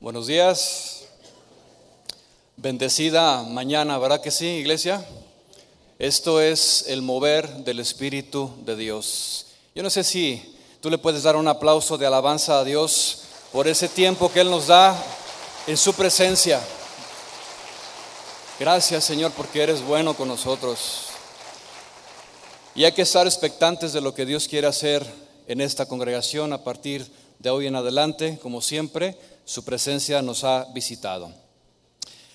Buenos días. Bendecida mañana, ¿verdad que sí, iglesia? Esto es el mover del Espíritu de Dios. Yo no sé si tú le puedes dar un aplauso de alabanza a Dios por ese tiempo que Él nos da en su presencia. Gracias Señor porque eres bueno con nosotros. Y hay que estar expectantes de lo que Dios quiere hacer en esta congregación a partir de hoy en adelante. Como siempre, su presencia nos ha visitado.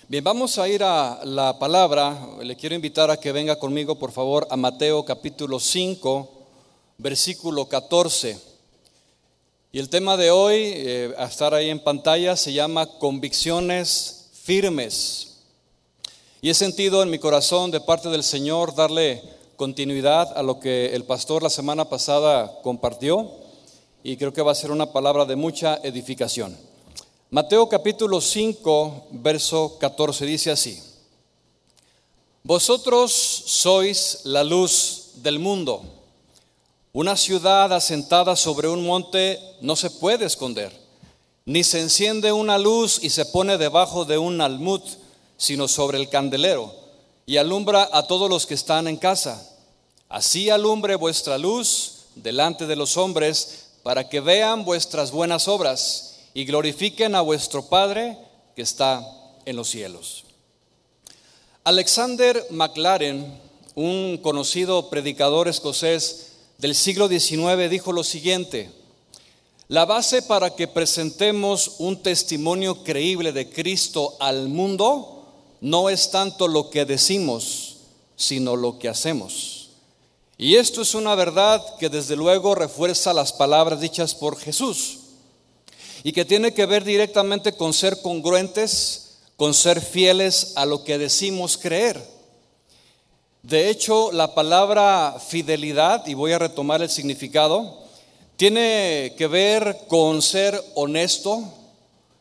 Bien, vamos a ir a la palabra. Le quiero invitar a que venga conmigo, por favor, a Mateo capítulo 5, versículo 14. Y el tema de hoy, eh, a estar ahí en pantalla, se llama convicciones firmes. Y he sentido en mi corazón de parte del Señor darle continuidad a lo que el pastor la semana pasada compartió y creo que va a ser una palabra de mucha edificación. Mateo capítulo 5, verso 14 dice así, Vosotros sois la luz del mundo. Una ciudad asentada sobre un monte no se puede esconder, ni se enciende una luz y se pone debajo de un almud, sino sobre el candelero, y alumbra a todos los que están en casa. Así alumbre vuestra luz delante de los hombres, para que vean vuestras buenas obras y glorifiquen a vuestro Padre que está en los cielos. Alexander MacLaren, un conocido predicador escocés del siglo XIX, dijo lo siguiente, la base para que presentemos un testimonio creíble de Cristo al mundo no es tanto lo que decimos, sino lo que hacemos. Y esto es una verdad que desde luego refuerza las palabras dichas por Jesús y que tiene que ver directamente con ser congruentes, con ser fieles a lo que decimos creer. De hecho, la palabra fidelidad, y voy a retomar el significado, tiene que ver con ser honesto,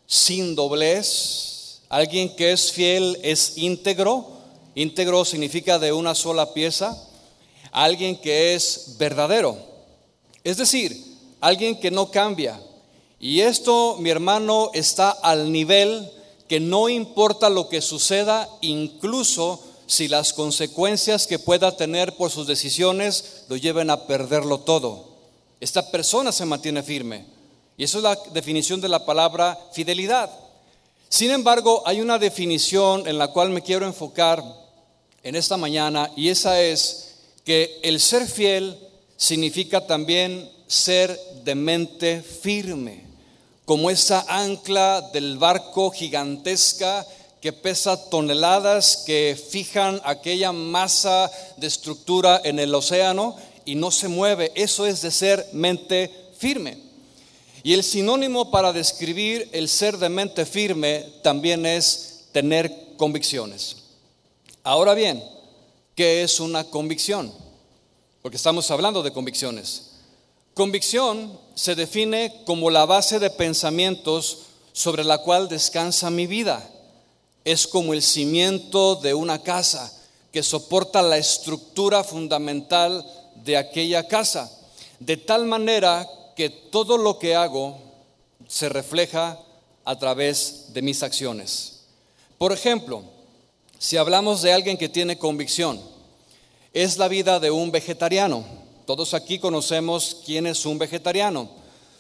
sin doblez. Alguien que es fiel es íntegro. Íntegro significa de una sola pieza. Alguien que es verdadero. Es decir, alguien que no cambia, y esto, mi hermano, está al nivel que no importa lo que suceda, incluso si las consecuencias que pueda tener por sus decisiones lo lleven a perderlo todo. Esta persona se mantiene firme. Y eso es la definición de la palabra fidelidad. Sin embargo, hay una definición en la cual me quiero enfocar en esta mañana y esa es que el ser fiel significa también ser de mente firme como esa ancla del barco gigantesca que pesa toneladas, que fijan aquella masa de estructura en el océano y no se mueve. Eso es de ser mente firme. Y el sinónimo para describir el ser de mente firme también es tener convicciones. Ahora bien, ¿qué es una convicción? Porque estamos hablando de convicciones. Convicción se define como la base de pensamientos sobre la cual descansa mi vida. Es como el cimiento de una casa que soporta la estructura fundamental de aquella casa, de tal manera que todo lo que hago se refleja a través de mis acciones. Por ejemplo, si hablamos de alguien que tiene convicción, es la vida de un vegetariano todos aquí conocemos quién es un vegetariano.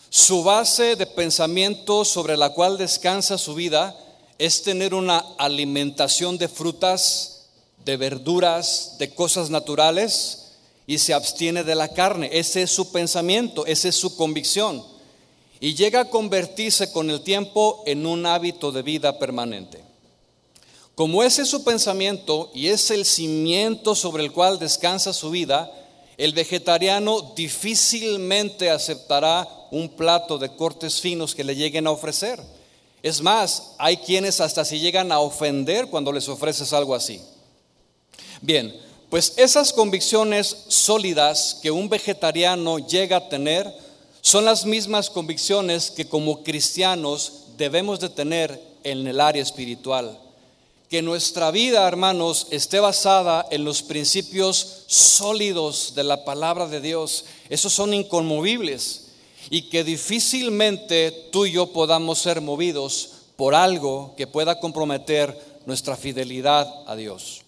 Su base de pensamiento sobre la cual descansa su vida es tener una alimentación de frutas, de verduras, de cosas naturales y se abstiene de la carne. Ese es su pensamiento, esa es su convicción. Y llega a convertirse con el tiempo en un hábito de vida permanente. Como ese es su pensamiento y es el cimiento sobre el cual descansa su vida, el vegetariano difícilmente aceptará un plato de cortes finos que le lleguen a ofrecer. Es más, hay quienes hasta se llegan a ofender cuando les ofreces algo así. Bien, pues esas convicciones sólidas que un vegetariano llega a tener son las mismas convicciones que como cristianos debemos de tener en el área espiritual que nuestra vida, hermanos, esté basada en los principios sólidos de la palabra de Dios. Esos son inconmovibles y que difícilmente tú y yo podamos ser movidos por algo que pueda comprometer nuestra fidelidad a Dios.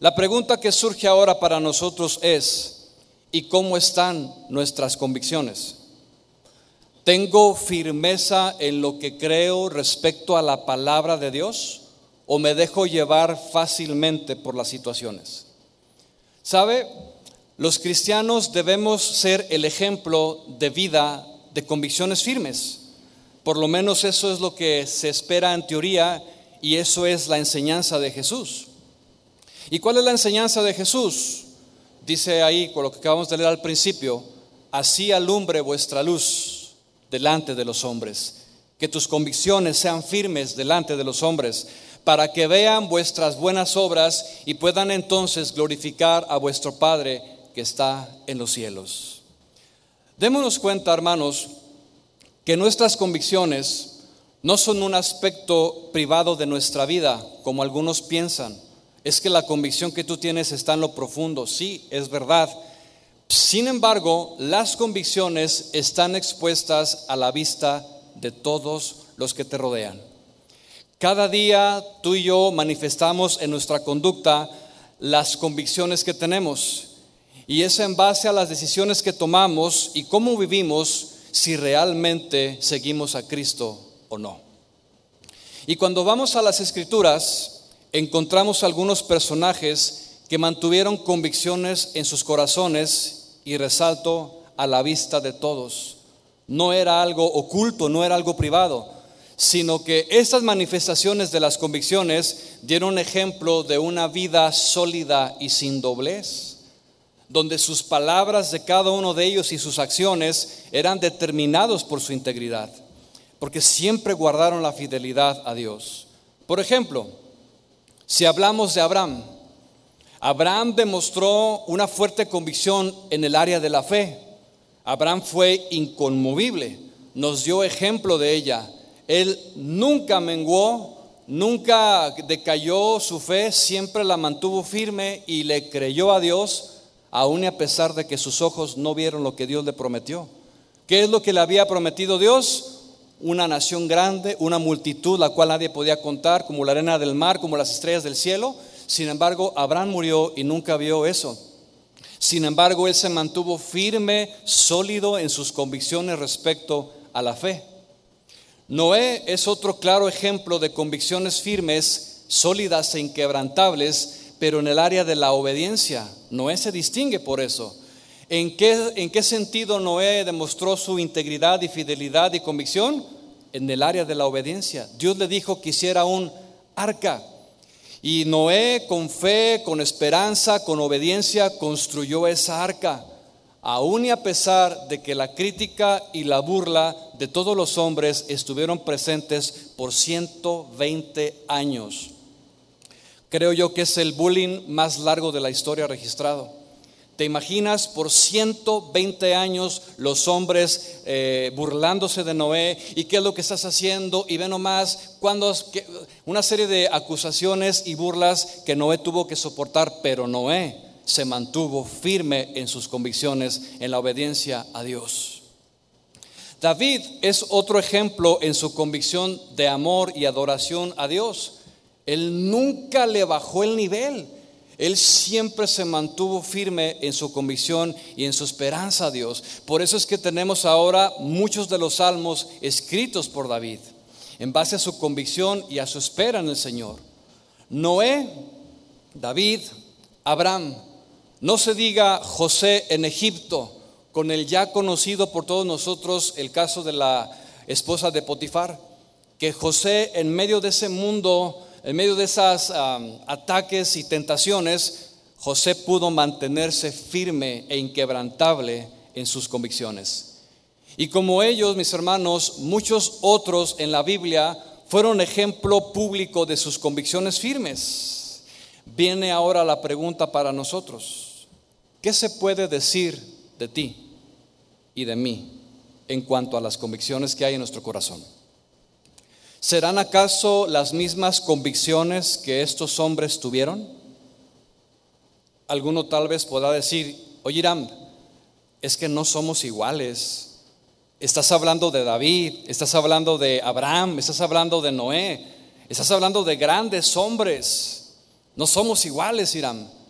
La pregunta que surge ahora para nosotros es, ¿y cómo están nuestras convicciones? ¿Tengo firmeza en lo que creo respecto a la palabra de Dios o me dejo llevar fácilmente por las situaciones? ¿Sabe? Los cristianos debemos ser el ejemplo de vida de convicciones firmes. Por lo menos eso es lo que se espera en teoría y eso es la enseñanza de Jesús. ¿Y cuál es la enseñanza de Jesús? Dice ahí, con lo que acabamos de leer al principio, así alumbre vuestra luz delante de los hombres, que tus convicciones sean firmes delante de los hombres, para que vean vuestras buenas obras y puedan entonces glorificar a vuestro Padre que está en los cielos. Démonos cuenta, hermanos, que nuestras convicciones no son un aspecto privado de nuestra vida, como algunos piensan. Es que la convicción que tú tienes está en lo profundo. Sí, es verdad sin embargo, las convicciones están expuestas a la vista de todos los que te rodean. Cada día tú y yo manifestamos en nuestra conducta las convicciones que tenemos. Y es en base a las decisiones que tomamos y cómo vivimos si realmente seguimos a Cristo o no. Y cuando vamos a las escrituras, encontramos algunos personajes que mantuvieron convicciones en sus corazones y resalto a la vista de todos. No era algo oculto, no era algo privado, sino que estas manifestaciones de las convicciones dieron ejemplo de una vida sólida y sin doblez, donde sus palabras de cada uno de ellos y sus acciones eran determinados por su integridad, porque siempre guardaron la fidelidad a Dios. Por ejemplo, si hablamos de Abraham, Abraham demostró una fuerte convicción en el área de la fe. Abraham fue inconmovible, nos dio ejemplo de ella. Él nunca menguó, nunca decayó su fe, siempre la mantuvo firme y le creyó a Dios, aun a pesar de que sus ojos no vieron lo que Dios le prometió. ¿Qué es lo que le había prometido Dios? Una nación grande, una multitud la cual nadie podía contar, como la arena del mar, como las estrellas del cielo. Sin embargo, Abraham murió y nunca vio eso. Sin embargo, él se mantuvo firme, sólido en sus convicciones respecto a la fe. Noé es otro claro ejemplo de convicciones firmes, sólidas e inquebrantables, pero en el área de la obediencia. Noé se distingue por eso. ¿En qué, ¿En qué sentido Noé demostró su integridad y fidelidad y convicción? En el área de la obediencia. Dios le dijo que hiciera un arca y Noé con fe, con esperanza, con obediencia construyó esa arca, aun y a pesar de que la crítica y la burla de todos los hombres estuvieron presentes por 120 años. Creo yo que es el bullying más largo de la historia registrado. ¿Te imaginas por 120 años los hombres eh, burlándose de Noé? ¿Y qué es lo que estás haciendo? Y ve nomás cuando, una serie de acusaciones y burlas que Noé tuvo que soportar, pero Noé se mantuvo firme en sus convicciones, en la obediencia a Dios. David es otro ejemplo en su convicción de amor y adoración a Dios. Él nunca le bajó el nivel. Él siempre se mantuvo firme en su convicción y en su esperanza a Dios. Por eso es que tenemos ahora muchos de los salmos escritos por David, en base a su convicción y a su espera en el Señor. Noé, David, Abraham, no se diga José en Egipto, con el ya conocido por todos nosotros el caso de la esposa de Potifar, que José en medio de ese mundo en medio de esos ataques y tentaciones, José pudo mantenerse firme e inquebrantable en sus convicciones. Y como ellos, mis hermanos, muchos otros en la Biblia fueron ejemplo público de sus convicciones firmes. Viene ahora la pregunta para nosotros. ¿Qué se puede decir de ti y de mí en cuanto a las convicciones que hay en nuestro corazón? ¿Serán acaso las mismas convicciones que estos hombres tuvieron? Alguno tal vez podrá decir, oye Irán, es que no somos iguales. Estás hablando de David, estás hablando de Abraham, estás hablando de Noé, estás hablando de grandes hombres. No somos iguales, Irán.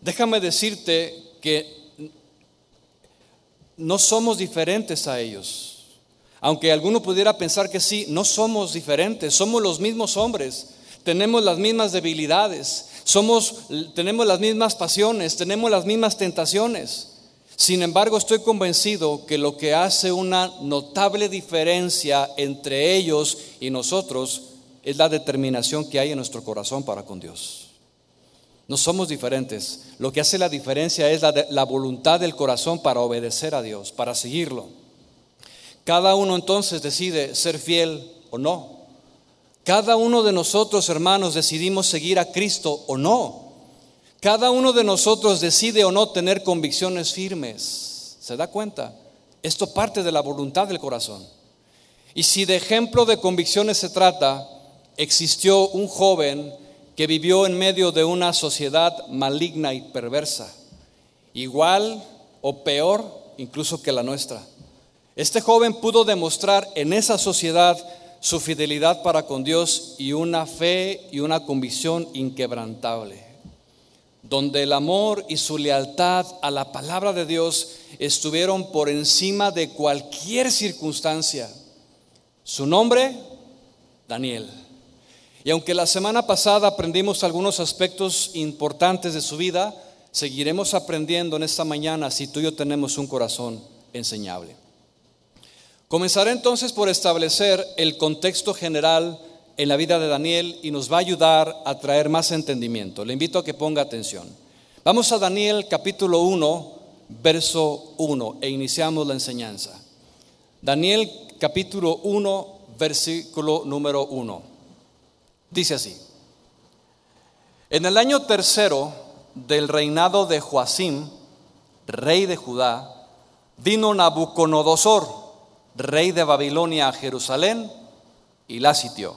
Déjame decirte que no somos diferentes a ellos. Aunque alguno pudiera pensar que sí, no somos diferentes, somos los mismos hombres, tenemos las mismas debilidades, somos, tenemos las mismas pasiones, tenemos las mismas tentaciones. Sin embargo, estoy convencido que lo que hace una notable diferencia entre ellos y nosotros es la determinación que hay en nuestro corazón para con Dios. No somos diferentes. Lo que hace la diferencia es la, la voluntad del corazón para obedecer a Dios, para seguirlo. Cada uno entonces decide ser fiel o no. Cada uno de nosotros, hermanos, decidimos seguir a Cristo o no. Cada uno de nosotros decide o no tener convicciones firmes. ¿Se da cuenta? Esto parte de la voluntad del corazón. Y si de ejemplo de convicciones se trata, existió un joven que vivió en medio de una sociedad maligna y perversa, igual o peor incluso que la nuestra. Este joven pudo demostrar en esa sociedad su fidelidad para con Dios y una fe y una convicción inquebrantable, donde el amor y su lealtad a la palabra de Dios estuvieron por encima de cualquier circunstancia. Su nombre, Daniel. Y aunque la semana pasada aprendimos algunos aspectos importantes de su vida, seguiremos aprendiendo en esta mañana si tú y yo tenemos un corazón enseñable. Comenzaré entonces por establecer el contexto general en la vida de Daniel y nos va a ayudar a traer más entendimiento. Le invito a que ponga atención. Vamos a Daniel capítulo 1, verso 1 e iniciamos la enseñanza. Daniel capítulo 1, versículo número 1. Dice así. En el año tercero del reinado de Joacim, rey de Judá, vino Nabucodonosor rey de Babilonia, a Jerusalén y la sitió.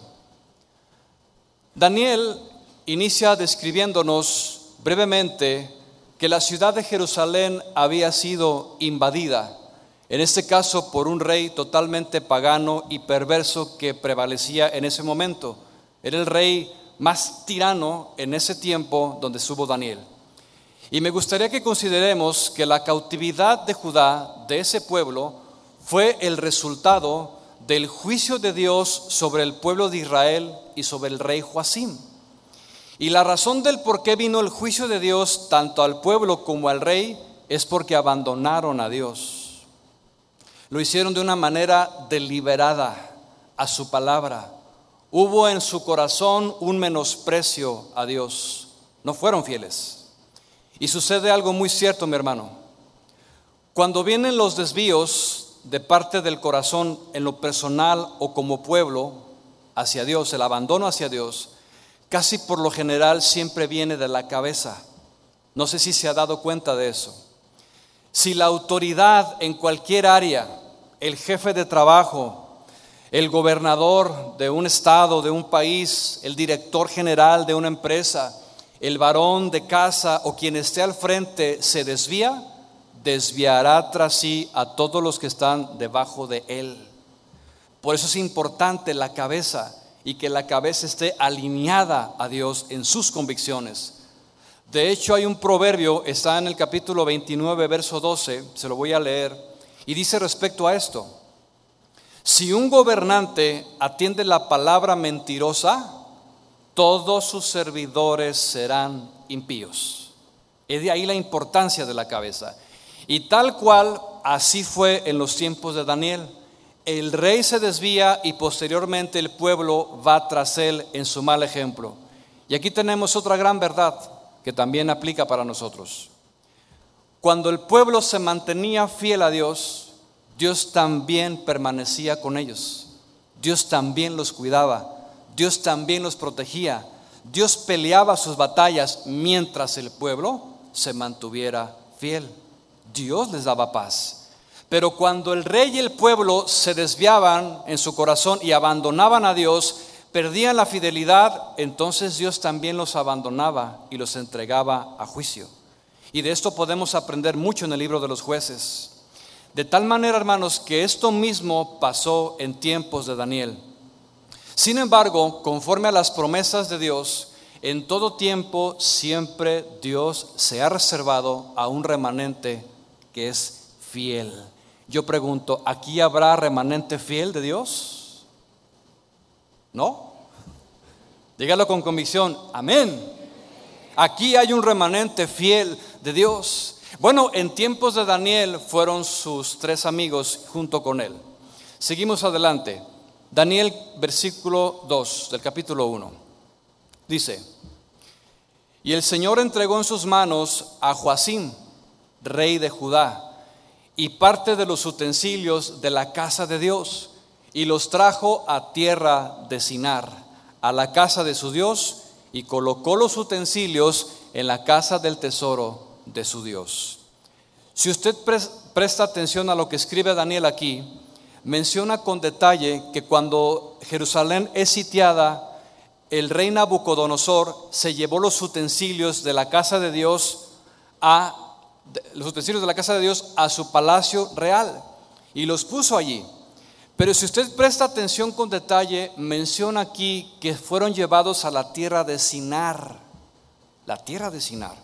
Daniel inicia describiéndonos brevemente que la ciudad de Jerusalén había sido invadida, en este caso por un rey totalmente pagano y perverso que prevalecía en ese momento. Era el rey más tirano en ese tiempo donde estuvo Daniel. Y me gustaría que consideremos que la cautividad de Judá, de ese pueblo, fue el resultado del juicio de Dios sobre el pueblo de Israel y sobre el rey Joacim. Y la razón del por qué vino el juicio de Dios tanto al pueblo como al rey es porque abandonaron a Dios. Lo hicieron de una manera deliberada a su palabra. Hubo en su corazón un menosprecio a Dios. No fueron fieles. Y sucede algo muy cierto, mi hermano. Cuando vienen los desvíos de parte del corazón en lo personal o como pueblo hacia Dios, el abandono hacia Dios, casi por lo general siempre viene de la cabeza. No sé si se ha dado cuenta de eso. Si la autoridad en cualquier área, el jefe de trabajo, el gobernador de un estado, de un país, el director general de una empresa, el varón de casa o quien esté al frente se desvía, desviará tras sí a todos los que están debajo de él. Por eso es importante la cabeza y que la cabeza esté alineada a Dios en sus convicciones. De hecho, hay un proverbio, está en el capítulo 29, verso 12, se lo voy a leer, y dice respecto a esto, si un gobernante atiende la palabra mentirosa, todos sus servidores serán impíos. Es de ahí la importancia de la cabeza. Y tal cual así fue en los tiempos de Daniel. El rey se desvía y posteriormente el pueblo va tras él en su mal ejemplo. Y aquí tenemos otra gran verdad que también aplica para nosotros. Cuando el pueblo se mantenía fiel a Dios, Dios también permanecía con ellos. Dios también los cuidaba. Dios también los protegía. Dios peleaba sus batallas mientras el pueblo se mantuviera fiel. Dios les daba paz. Pero cuando el rey y el pueblo se desviaban en su corazón y abandonaban a Dios, perdían la fidelidad, entonces Dios también los abandonaba y los entregaba a juicio. Y de esto podemos aprender mucho en el libro de los jueces. De tal manera, hermanos, que esto mismo pasó en tiempos de Daniel. Sin embargo, conforme a las promesas de Dios, en todo tiempo siempre Dios se ha reservado a un remanente que es fiel. Yo pregunto, ¿aquí habrá remanente fiel de Dios? ¿No? Dígalo con convicción, amén. Aquí hay un remanente fiel de Dios. Bueno, en tiempos de Daniel fueron sus tres amigos junto con él. Seguimos adelante. Daniel versículo 2 del capítulo 1. Dice, y el Señor entregó en sus manos a Joacim, rey de Judá, y parte de los utensilios de la casa de Dios, y los trajo a tierra de Sinar, a la casa de su Dios, y colocó los utensilios en la casa del tesoro de su Dios. Si usted presta atención a lo que escribe Daniel aquí, menciona con detalle que cuando Jerusalén es sitiada, el rey Nabucodonosor se llevó los utensilios de la casa de Dios a los utensilios de la casa de Dios a su palacio real y los puso allí. Pero si usted presta atención con detalle, menciona aquí que fueron llevados a la tierra de Sinar, la tierra de Sinar.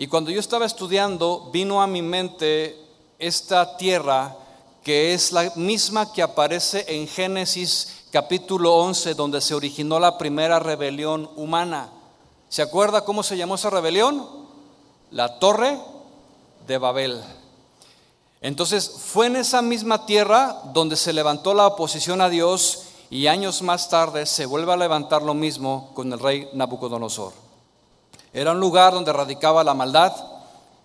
Y cuando yo estaba estudiando, vino a mi mente esta tierra que es la misma que aparece en Génesis capítulo 11, donde se originó la primera rebelión humana. ¿Se acuerda cómo se llamó esa rebelión? La torre de Babel. Entonces fue en esa misma tierra donde se levantó la oposición a Dios y años más tarde se vuelve a levantar lo mismo con el rey Nabucodonosor. Era un lugar donde radicaba la maldad,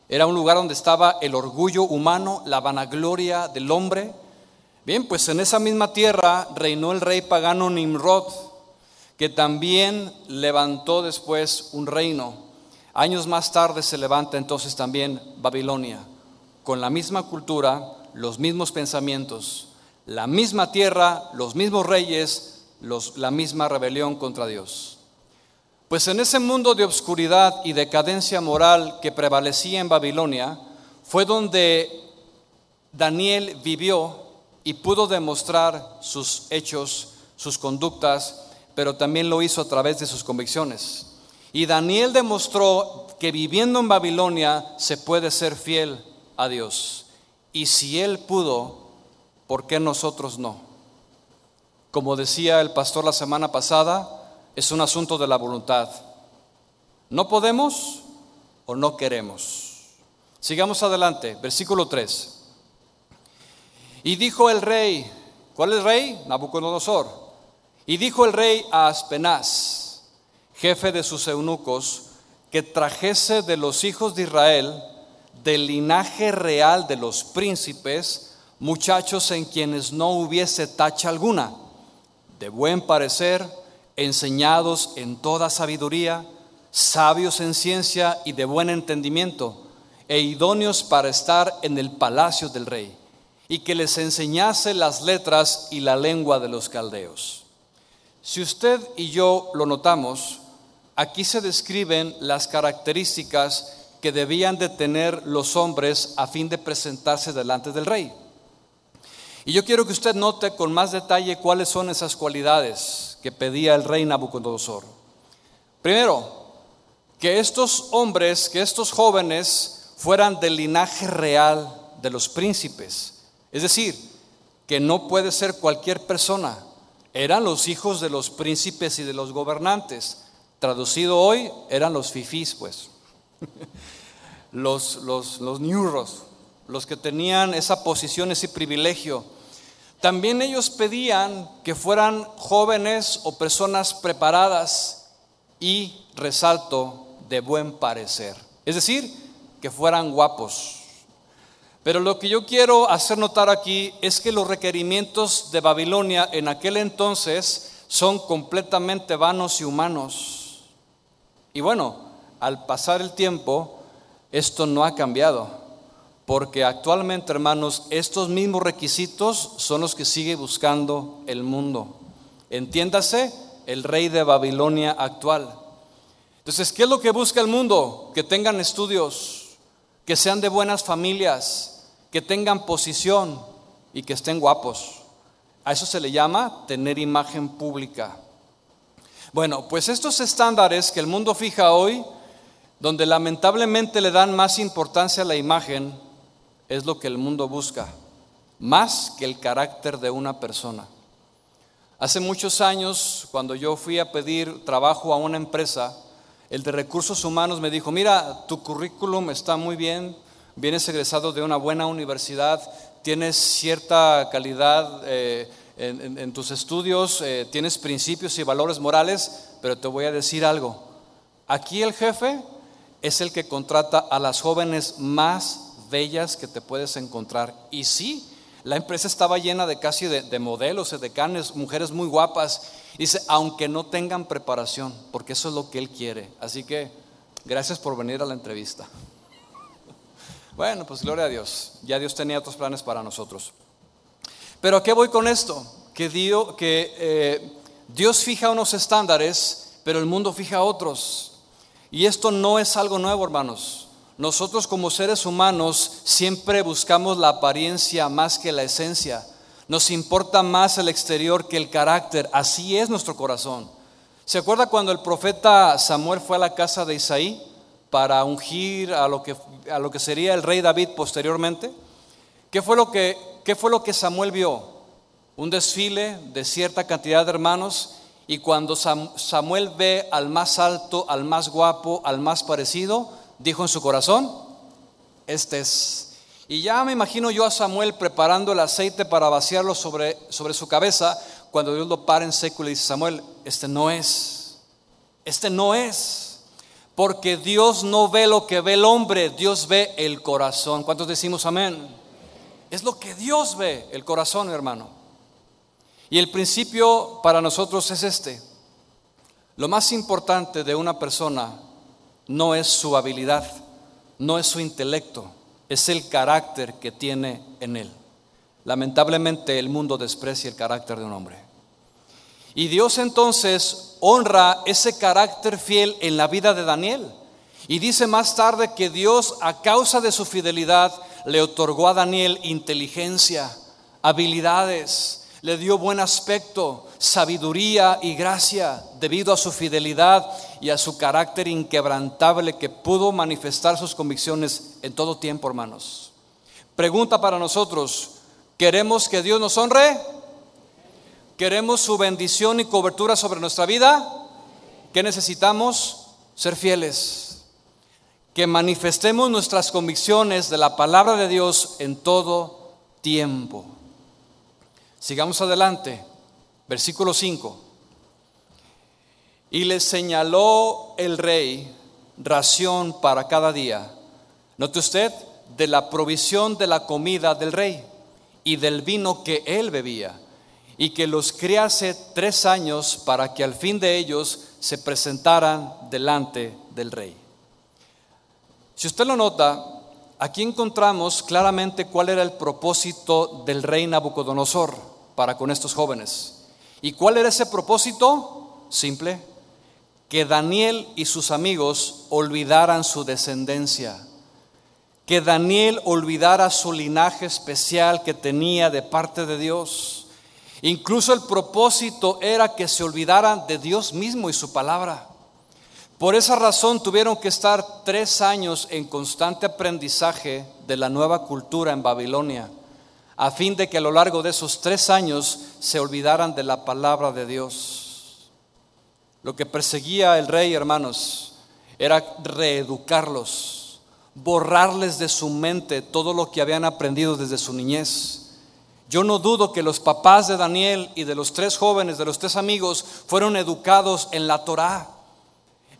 era un lugar donde estaba el orgullo humano, la vanagloria del hombre. Bien, pues en esa misma tierra reinó el rey pagano Nimrod, que también levantó después un reino. Años más tarde se levanta entonces también Babilonia, con la misma cultura, los mismos pensamientos, la misma tierra, los mismos reyes, la misma rebelión contra Dios. Pues en ese mundo de obscuridad y decadencia moral que prevalecía en Babilonia, fue donde Daniel vivió y pudo demostrar sus hechos, sus conductas, pero también lo hizo a través de sus convicciones. Y Daniel demostró que viviendo en Babilonia se puede ser fiel a Dios. Y si él pudo, ¿por qué nosotros no? Como decía el pastor la semana pasada, es un asunto de la voluntad. No podemos o no queremos. Sigamos adelante, versículo 3. Y dijo el rey, ¿cuál es el rey? Nabucodonosor. Y dijo el rey a Aspenaz, jefe de sus eunucos, que trajese de los hijos de Israel, del linaje real de los príncipes, muchachos en quienes no hubiese tacha alguna, de buen parecer, enseñados en toda sabiduría, sabios en ciencia y de buen entendimiento, e idóneos para estar en el palacio del rey, y que les enseñase las letras y la lengua de los caldeos. Si usted y yo lo notamos, aquí se describen las características que debían de tener los hombres a fin de presentarse delante del rey. Y yo quiero que usted note con más detalle cuáles son esas cualidades que pedía el rey Nabucodonosor. Primero, que estos hombres, que estos jóvenes fueran del linaje real de los príncipes. Es decir, que no puede ser cualquier persona. Eran los hijos de los príncipes y de los gobernantes. Traducido hoy, eran los fifís, pues. los, los, los ñurros, los que tenían esa posición, ese privilegio. También ellos pedían que fueran jóvenes o personas preparadas y, resalto, de buen parecer. Es decir, que fueran guapos. Pero lo que yo quiero hacer notar aquí es que los requerimientos de Babilonia en aquel entonces son completamente vanos y humanos. Y bueno, al pasar el tiempo, esto no ha cambiado. Porque actualmente, hermanos, estos mismos requisitos son los que sigue buscando el mundo. Entiéndase, el rey de Babilonia actual. Entonces, ¿qué es lo que busca el mundo? Que tengan estudios, que sean de buenas familias, que tengan posición y que estén guapos. A eso se le llama tener imagen pública. Bueno, pues estos estándares que el mundo fija hoy, donde lamentablemente le dan más importancia a la imagen, es lo que el mundo busca, más que el carácter de una persona. Hace muchos años, cuando yo fui a pedir trabajo a una empresa, el de recursos humanos me dijo, mira, tu currículum está muy bien, vienes egresado de una buena universidad, tienes cierta calidad eh, en, tus estudios, eh, tienes principios y valores morales, pero te voy a decir algo. Aquí el jefe es el que contrata a las jóvenes más bellas que te puedes encontrar. Y sí, la empresa estaba llena de casi de, de modelos, de canes, mujeres muy guapas. Dice, aunque no tengan preparación, porque eso es lo que él quiere. Así que, gracias por venir a la entrevista. Bueno, pues gloria a Dios. Ya Dios tenía otros planes para nosotros. Pero ¿a qué voy con esto? Que, Dios, que eh, Dios fija unos estándares, pero el mundo fija otros. Y esto no es algo nuevo, hermanos. Nosotros como seres humanos siempre buscamos la apariencia más que la esencia. Nos importa más el exterior que el carácter. Así es nuestro corazón. ¿Se acuerda cuando el profeta Samuel fue a la casa de Isaí? para ungir a lo que, a lo que sería el rey David posteriormente. ¿Qué fue, lo que, ¿Qué fue lo que Samuel vio? Un desfile de cierta cantidad de hermanos y cuando Samuel ve al más alto, al más guapo, al más parecido, dijo en su corazón, este es. Y ya me imagino yo a Samuel preparando el aceite para vaciarlo sobre, sobre su cabeza, cuando Dios lo para en seco y le dice, Samuel, este no es, este no es. Porque Dios no ve lo que ve el hombre, Dios ve el corazón. ¿Cuántos decimos amén? Es lo que Dios ve, el corazón, hermano. Y el principio para nosotros es este. Lo más importante de una persona no es su habilidad, no es su intelecto, es el carácter que tiene en él. Lamentablemente el mundo desprecia el carácter de un hombre. Y Dios entonces honra ese carácter fiel en la vida de Daniel. Y dice más tarde que Dios, a causa de su fidelidad, le otorgó a Daniel inteligencia, habilidades, le dio buen aspecto, sabiduría y gracia debido a su fidelidad y a su carácter inquebrantable que pudo manifestar sus convicciones en todo tiempo, hermanos. Pregunta para nosotros, ¿queremos que Dios nos honre? ¿Queremos su bendición y cobertura sobre nuestra vida? ¿Qué necesitamos? Ser fieles. Que manifestemos nuestras convicciones de la palabra de Dios en todo tiempo. Sigamos adelante. Versículo 5. Y le señaló el rey ración para cada día. Note usted, de la provisión de la comida del rey y del vino que él bebía y que los criase tres años para que al fin de ellos se presentaran delante del rey. Si usted lo nota, aquí encontramos claramente cuál era el propósito del rey Nabucodonosor para con estos jóvenes. ¿Y cuál era ese propósito? Simple, que Daniel y sus amigos olvidaran su descendencia, que Daniel olvidara su linaje especial que tenía de parte de Dios Incluso el propósito era que se olvidaran de Dios mismo y su palabra. Por esa razón tuvieron que estar tres años en constante aprendizaje de la nueva cultura en Babilonia, a fin de que a lo largo de esos tres años se olvidaran de la palabra de Dios. Lo que perseguía el rey, hermanos, era reeducarlos, borrarles de su mente todo lo que habían aprendido desde su niñez yo no dudo que los papás de Daniel y de los tres jóvenes, de los tres amigos, fueron educados en la Torá,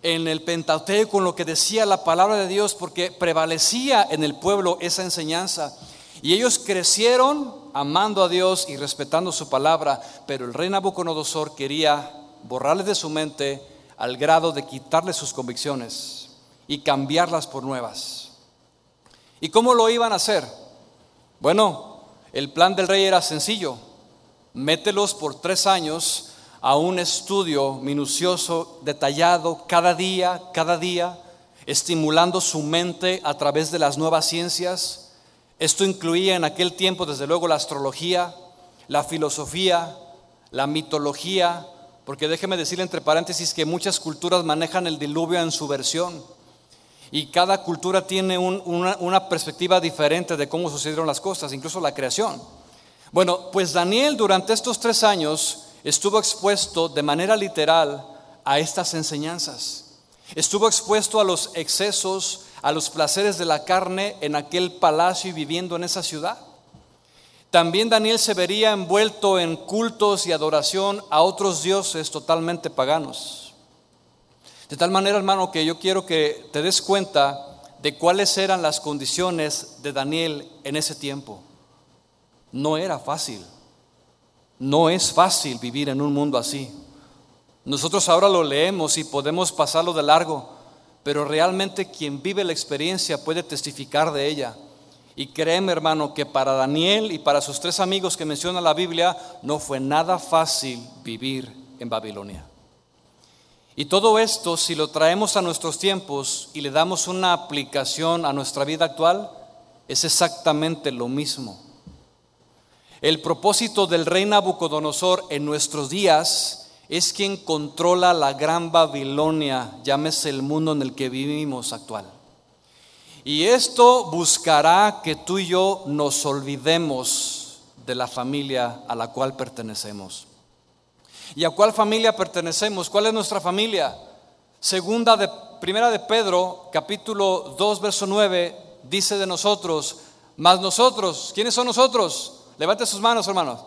en el Pentateuco, en lo que decía la palabra de Dios, porque prevalecía en el pueblo esa enseñanza. Y ellos crecieron amando a Dios y respetando su palabra, pero el rey Nabucodonosor quería borrarles de su mente al grado de quitarles sus convicciones y cambiarlas por nuevas. ¿Y cómo lo iban a hacer? Bueno, el plan del rey era sencillo. Mételos por tres años a un estudio minucioso, detallado, cada día, cada día, estimulando su mente a través de las nuevas ciencias. Esto incluía en aquel tiempo, desde luego, la astrología, la filosofía, la mitología, porque déjeme decirle entre paréntesis que muchas culturas manejan el diluvio en su versión y cada cultura tiene una, una perspectiva diferente de cómo sucedieron las cosas, incluso la creación. Bueno, pues Daniel durante estos tres años estuvo expuesto de manera literal a estas enseñanzas. Estuvo expuesto a los excesos, a los placeres de la carne en aquel palacio y viviendo en esa ciudad. También Daniel se vería envuelto en cultos y adoración a otros dioses totalmente paganos. De tal manera, hermano, que yo quiero que te des cuenta de cuáles eran las condiciones de Daniel en ese tiempo. No era fácil. No es fácil vivir en un mundo así. Nosotros ahora lo leemos y podemos pasarlo de largo, pero realmente quien vive la experiencia puede testificar de ella. Y créeme, hermano, que para Daniel y para sus tres amigos que menciona la Biblia, no fue nada fácil vivir en Babilonia. Y todo esto, si lo traemos a nuestros tiempos y le damos una aplicación a nuestra vida actual, es exactamente lo mismo. El propósito del rey Nabucodonosor en nuestros días es quien controla la gran Babilonia, llámese el mundo en el que vivimos actual. Y esto buscará que tú y yo nos olvidemos de la familia a la cual pertenecemos. ¿Y a cuál familia pertenecemos? ¿Cuál es nuestra familia? Segunda de Primera de Pedro, capítulo 2, verso 9, dice de nosotros, más nosotros, ¿quiénes son nosotros? Levante sus manos, hermanos.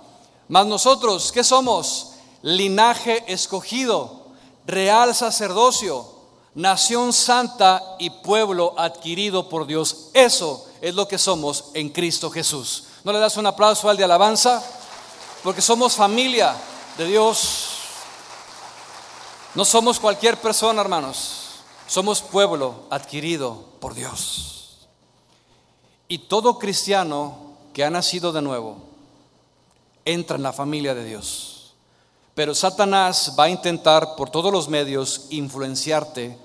Más nosotros, ¿qué somos? Linaje escogido, real sacerdocio nación santa y pueblo adquirido por Dios. Eso es lo que somos en Cristo Jesús. ¿No le das un aplauso al de alabanza? Porque somos familia de Dios. No somos cualquier persona, hermanos. Somos pueblo adquirido por Dios. Y todo cristiano que ha nacido de nuevo entra en la familia de Dios. Pero Satanás va a intentar por todos los medios influenciarte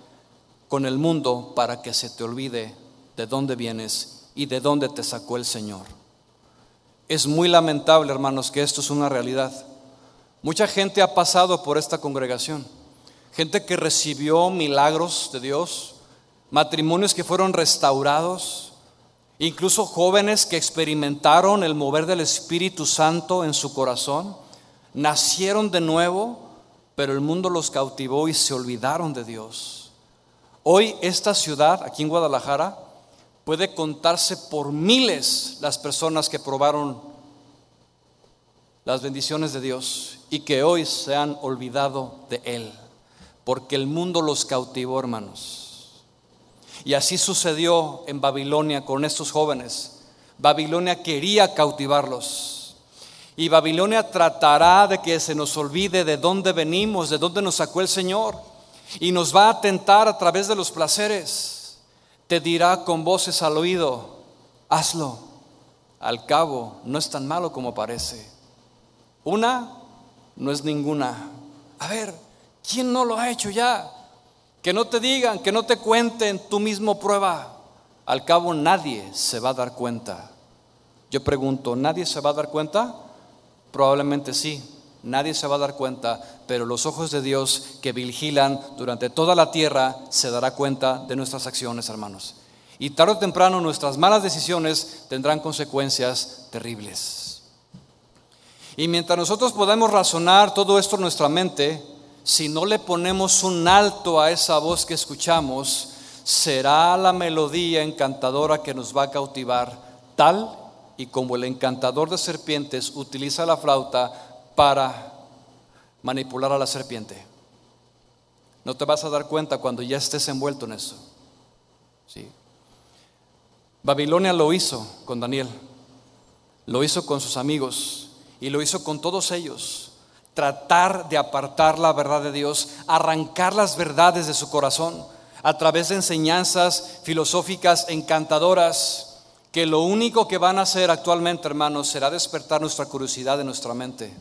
con el mundo para que se te olvide de dónde vienes y de dónde te sacó el Señor. Es muy lamentable, hermanos, que esto es una realidad. Mucha gente ha pasado por esta congregación, gente que recibió milagros de Dios, matrimonios que fueron restaurados, incluso jóvenes que experimentaron el mover del Espíritu Santo en su corazón, nacieron de nuevo, pero el mundo los cautivó y se olvidaron de Dios. Hoy esta ciudad, aquí en Guadalajara, puede contarse por miles las personas que probaron las bendiciones de Dios y que hoy se han olvidado de Él, porque el mundo los cautivó, hermanos. Y así sucedió en Babilonia con estos jóvenes. Babilonia quería cautivarlos. Y Babilonia tratará de que se nos olvide de dónde venimos, de dónde nos sacó el Señor y nos va a tentar a través de los placeres. Te dirá con voces al oído, hazlo. Al cabo, no es tan malo como parece. Una no es ninguna. A ver, ¿quién no lo ha hecho ya? Que no te digan, que no te cuenten, tú mismo prueba. Al cabo nadie se va a dar cuenta. Yo pregunto, ¿nadie se va a dar cuenta? Probablemente sí, Nadie se va a dar cuenta, pero los ojos de Dios que vigilan durante toda la tierra se dará cuenta de nuestras acciones, hermanos. Y tarde o temprano nuestras malas decisiones tendrán consecuencias terribles. Y mientras nosotros podamos razonar todo esto en nuestra mente, si no le ponemos un alto a esa voz que escuchamos, será la melodía encantadora que nos va a cautivar, tal y como el encantador de serpientes utiliza la flauta para manipular a la serpiente. No te vas a dar cuenta cuando ya estés envuelto en eso. ¿Sí? Babilonia lo hizo con Daniel, lo hizo con sus amigos y lo hizo con todos ellos. Tratar de apartar la verdad de Dios, arrancar las verdades de su corazón a través de enseñanzas filosóficas encantadoras que lo único que van a hacer actualmente, hermanos, será despertar nuestra curiosidad en nuestra mente.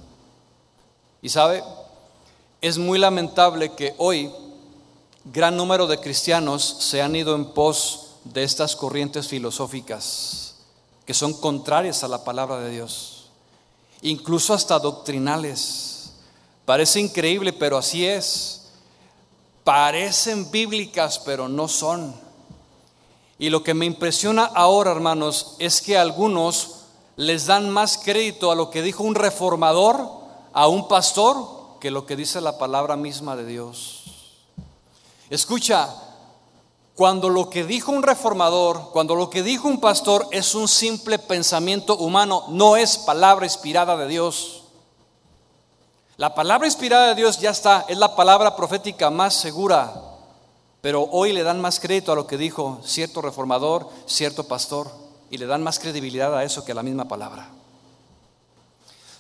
Y sabe, es muy lamentable que hoy gran número de cristianos se han ido en pos de estas corrientes filosóficas que son contrarias a la palabra de Dios, incluso hasta doctrinales. Parece increíble, pero así es. Parecen bíblicas, pero no son. Y lo que me impresiona ahora, hermanos, es que algunos les dan más crédito a lo que dijo un reformador, a un pastor, que lo que dice la palabra misma de Dios. Escucha, cuando lo que dijo un reformador, cuando lo que dijo un pastor es un simple pensamiento humano, no es palabra inspirada de Dios. La palabra inspirada de Dios ya está, es la palabra profética más segura, pero hoy le dan más crédito a lo que dijo cierto reformador, cierto pastor, y le dan más credibilidad a eso que a la misma palabra.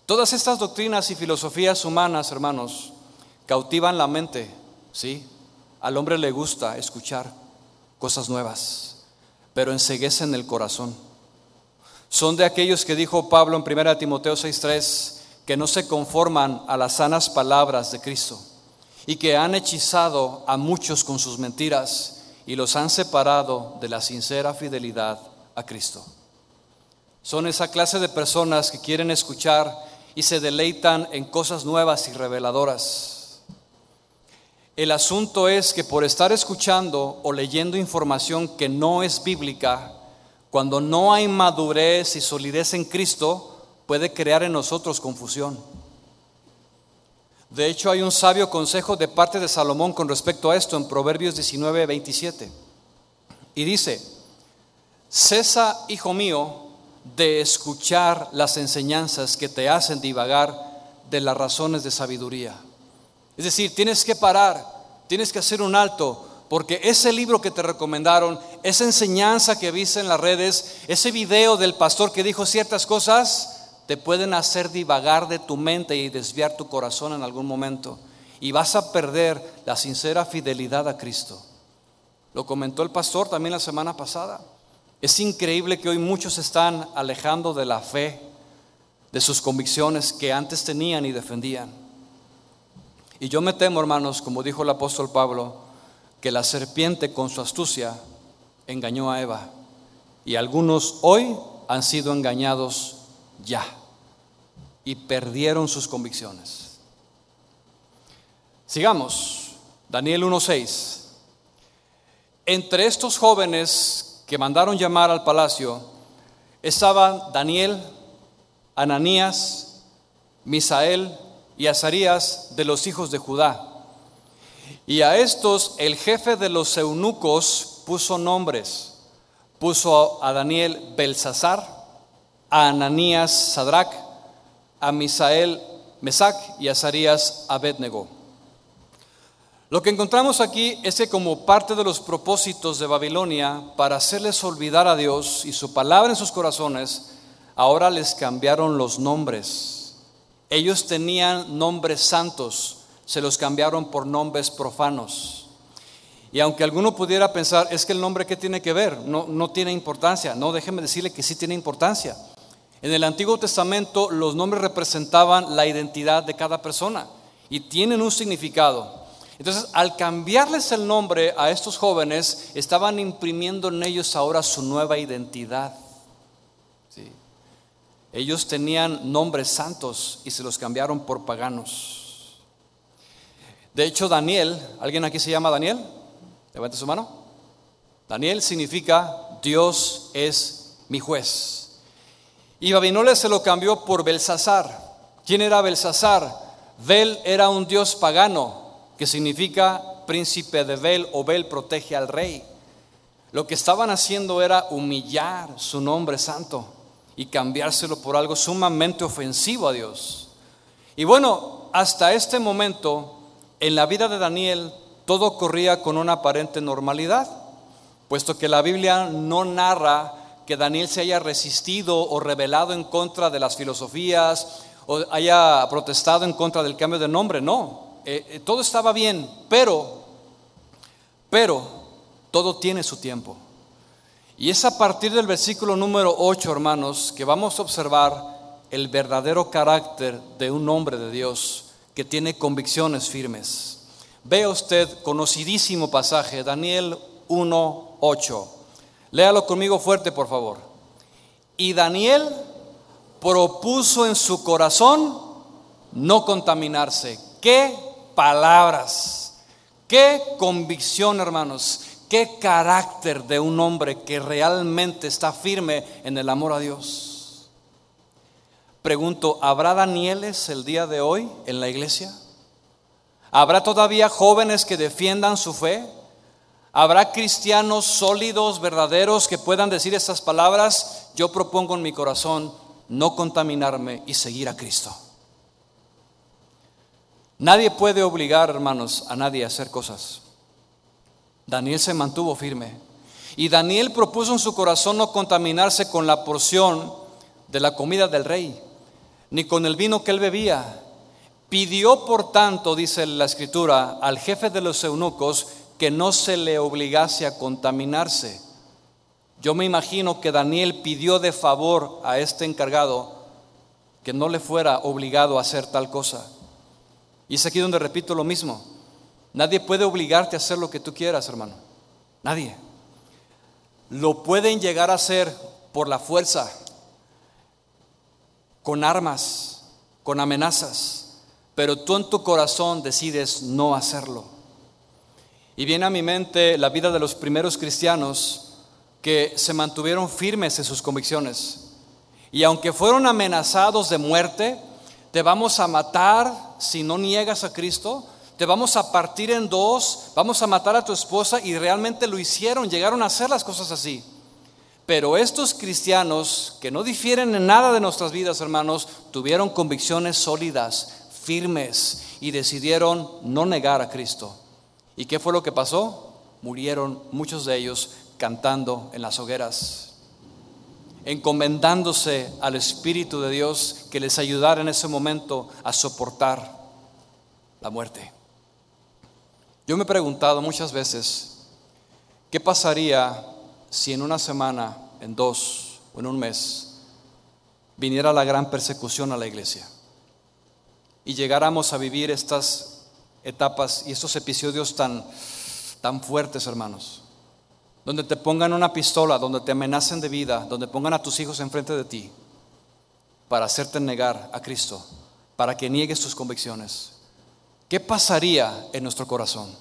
Todas estas doctrinas y filosofías humanas, hermanos, cautivan la mente, ¿sí? Al hombre le gusta escuchar cosas nuevas, pero enseguecen el corazón. Son de aquellos que dijo Pablo en 1 Timoteo 6:3, que no se conforman a las sanas palabras de Cristo y que han hechizado a muchos con sus mentiras y los han separado de la sincera fidelidad a Cristo. Son esa clase de personas que quieren escuchar y se deleitan en cosas nuevas y reveladoras. El asunto es que por estar escuchando o leyendo información que no es bíblica, cuando no hay madurez y solidez en Cristo, puede crear en nosotros confusión. De hecho, hay un sabio consejo de parte de Salomón con respecto a esto en Proverbios 19, 27. Y dice, cesa, hijo mío, de escuchar las enseñanzas que te hacen divagar de las razones de sabiduría. Es decir, tienes que parar, tienes que hacer un alto, porque ese libro que te recomendaron, esa enseñanza que viste en las redes, ese video del pastor que dijo ciertas cosas, te pueden hacer divagar de tu mente y desviar tu corazón en algún momento. Y vas a perder la sincera fidelidad a Cristo. Lo comentó el pastor también la semana pasada. Es increíble que hoy muchos están alejando de la fe, de sus convicciones que antes tenían y defendían. Y yo me temo, hermanos, como dijo el apóstol Pablo, que la serpiente con su astucia engañó a Eva. Y algunos hoy han sido engañados ya y perdieron sus convicciones. Sigamos, Daniel 1.6. Entre estos jóvenes que mandaron llamar al palacio, estaban Daniel, Ananías, Misael y Azarías de los hijos de Judá. Y a estos el jefe de los eunucos puso nombres. Puso a Daniel Belsasar, a Ananías Sadrach, a Misael Mesac y a Azarías Abednego. Lo que encontramos aquí es que como parte de los propósitos de Babilonia para hacerles olvidar a Dios y su palabra en sus corazones, ahora les cambiaron los nombres. Ellos tenían nombres santos, se los cambiaron por nombres profanos. Y aunque alguno pudiera pensar, es que el nombre qué tiene que ver, no, no tiene importancia. No, déjeme decirle que sí tiene importancia. En el Antiguo Testamento los nombres representaban la identidad de cada persona y tienen un significado. Entonces, al cambiarles el nombre a estos jóvenes, estaban imprimiendo en ellos ahora su nueva identidad. Ellos tenían nombres santos y se los cambiaron por paganos. De hecho, Daniel, ¿alguien aquí se llama Daniel? Levante su mano. Daniel significa Dios es mi juez. Y Babilonia se lo cambió por Belsasar. ¿Quién era Belsasar? Bel era un dios pagano que significa príncipe de Bel o Bel protege al rey. Lo que estaban haciendo era humillar su nombre santo y cambiárselo por algo sumamente ofensivo a Dios. Y bueno, hasta este momento, en la vida de Daniel, todo corría con una aparente normalidad, puesto que la Biblia no narra que Daniel se haya resistido o rebelado en contra de las filosofías o haya protestado en contra del cambio de nombre, no. Eh, eh, todo estaba bien, pero, pero, todo tiene su tiempo. Y es a partir del versículo número 8, hermanos, que vamos a observar el verdadero carácter de un hombre de Dios que tiene convicciones firmes. Vea usted conocidísimo pasaje, Daniel 1, 8. Léalo conmigo fuerte, por favor. Y Daniel propuso en su corazón no contaminarse. ¿Qué palabras? ¿Qué convicción, hermanos? ¿Qué carácter de un hombre que realmente está firme en el amor a Dios? Pregunto, ¿habrá Danieles el día de hoy en la iglesia? ¿Habrá todavía jóvenes que defiendan su fe? ¿Habrá cristianos sólidos, verdaderos, que puedan decir estas palabras? Yo propongo en mi corazón no contaminarme y seguir a Cristo. Nadie puede obligar, hermanos, a nadie a hacer cosas. Daniel se mantuvo firme. Y Daniel propuso en su corazón no contaminarse con la porción de la comida del rey, ni con el vino que él bebía. Pidió, por tanto, dice la escritura, al jefe de los eunucos que no se le obligase a contaminarse. Yo me imagino que Daniel pidió de favor a este encargado que no le fuera obligado a hacer tal cosa. Y es aquí donde repito lo mismo. Nadie puede obligarte a hacer lo que tú quieras, hermano. Nadie. Lo pueden llegar a hacer por la fuerza, con armas, con amenazas, pero tú en tu corazón decides no hacerlo. Y viene a mi mente la vida de los primeros cristianos que se mantuvieron firmes en sus convicciones. Y aunque fueron amenazados de muerte, te vamos a matar si no niegas a Cristo, te vamos a partir en dos, vamos a matar a tu esposa y realmente lo hicieron, llegaron a hacer las cosas así. Pero estos cristianos que no difieren en nada de nuestras vidas, hermanos, tuvieron convicciones sólidas, firmes y decidieron no negar a Cristo. ¿Y qué fue lo que pasó? Murieron muchos de ellos cantando en las hogueras, encomendándose al Espíritu de Dios que les ayudara en ese momento a soportar la muerte. Yo me he preguntado muchas veces, ¿qué pasaría si en una semana, en dos o en un mes, viniera la gran persecución a la iglesia y llegáramos a vivir estas etapas y estos episodios tan, tan fuertes, hermanos? donde te pongan una pistola, donde te amenacen de vida, donde pongan a tus hijos enfrente de ti para hacerte negar a Cristo, para que niegues tus convicciones. ¿Qué pasaría en nuestro corazón?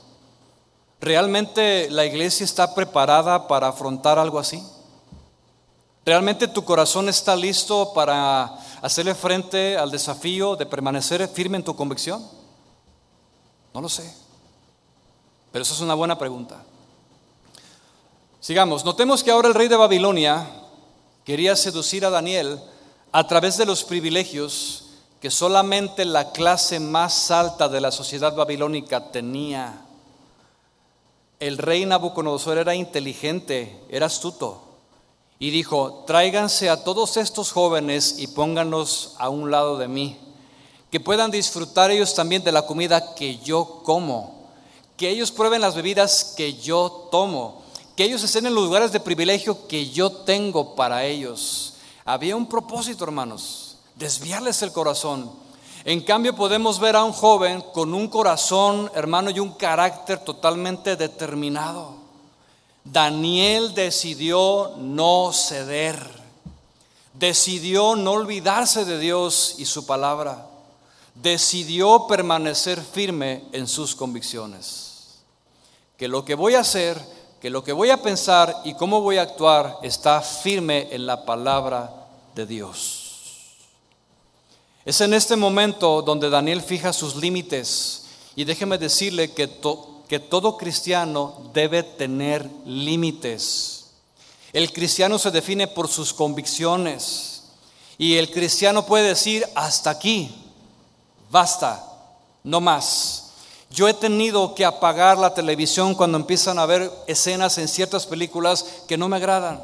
¿Realmente la iglesia está preparada para afrontar algo así? ¿Realmente tu corazón está listo para hacerle frente al desafío de permanecer firme en tu convicción? No lo sé. Pero eso es una buena pregunta. Sigamos, notemos que ahora el rey de Babilonia quería seducir a Daniel a través de los privilegios que solamente la clase más alta de la sociedad babilónica tenía. El rey Nabucodonosor era inteligente, era astuto, y dijo, tráiganse a todos estos jóvenes y pónganlos a un lado de mí, que puedan disfrutar ellos también de la comida que yo como, que ellos prueben las bebidas que yo tomo que ellos estén en los lugares de privilegio que yo tengo para ellos. Había un propósito, hermanos, desviarles el corazón. En cambio podemos ver a un joven con un corazón, hermano, y un carácter totalmente determinado. Daniel decidió no ceder, decidió no olvidarse de Dios y su palabra, decidió permanecer firme en sus convicciones. Que lo que voy a hacer que lo que voy a pensar y cómo voy a actuar está firme en la palabra de Dios. Es en este momento donde Daniel fija sus límites y déjeme decirle que, que todo cristiano debe tener límites. El cristiano se define por sus convicciones y el cristiano puede decir hasta aquí, basta, no más. Yo he tenido que apagar la televisión cuando empiezan a ver escenas en ciertas películas que no me agradan.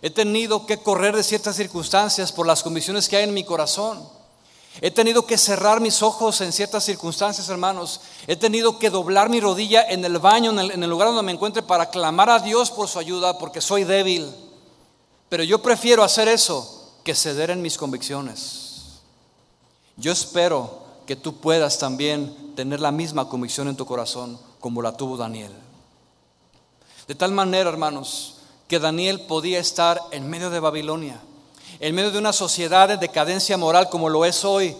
He tenido que correr de ciertas circunstancias por las condiciones que hay en mi corazón. He tenido que cerrar mis ojos en ciertas circunstancias, hermanos. He tenido que doblar mi rodilla en el baño, en el, en el, lugar donde me encuentre, para clamar a Dios por su ayuda, porque soy débil. Pero yo prefiero hacer eso que ceder en mis convicciones. Yo espero que tú puedas también tener la misma convicción en tu corazón como la tuvo Daniel. De tal manera, hermanos, que Daniel podía estar en medio de Babilonia en medio de una sociedad de decadencia moral como lo es hoy,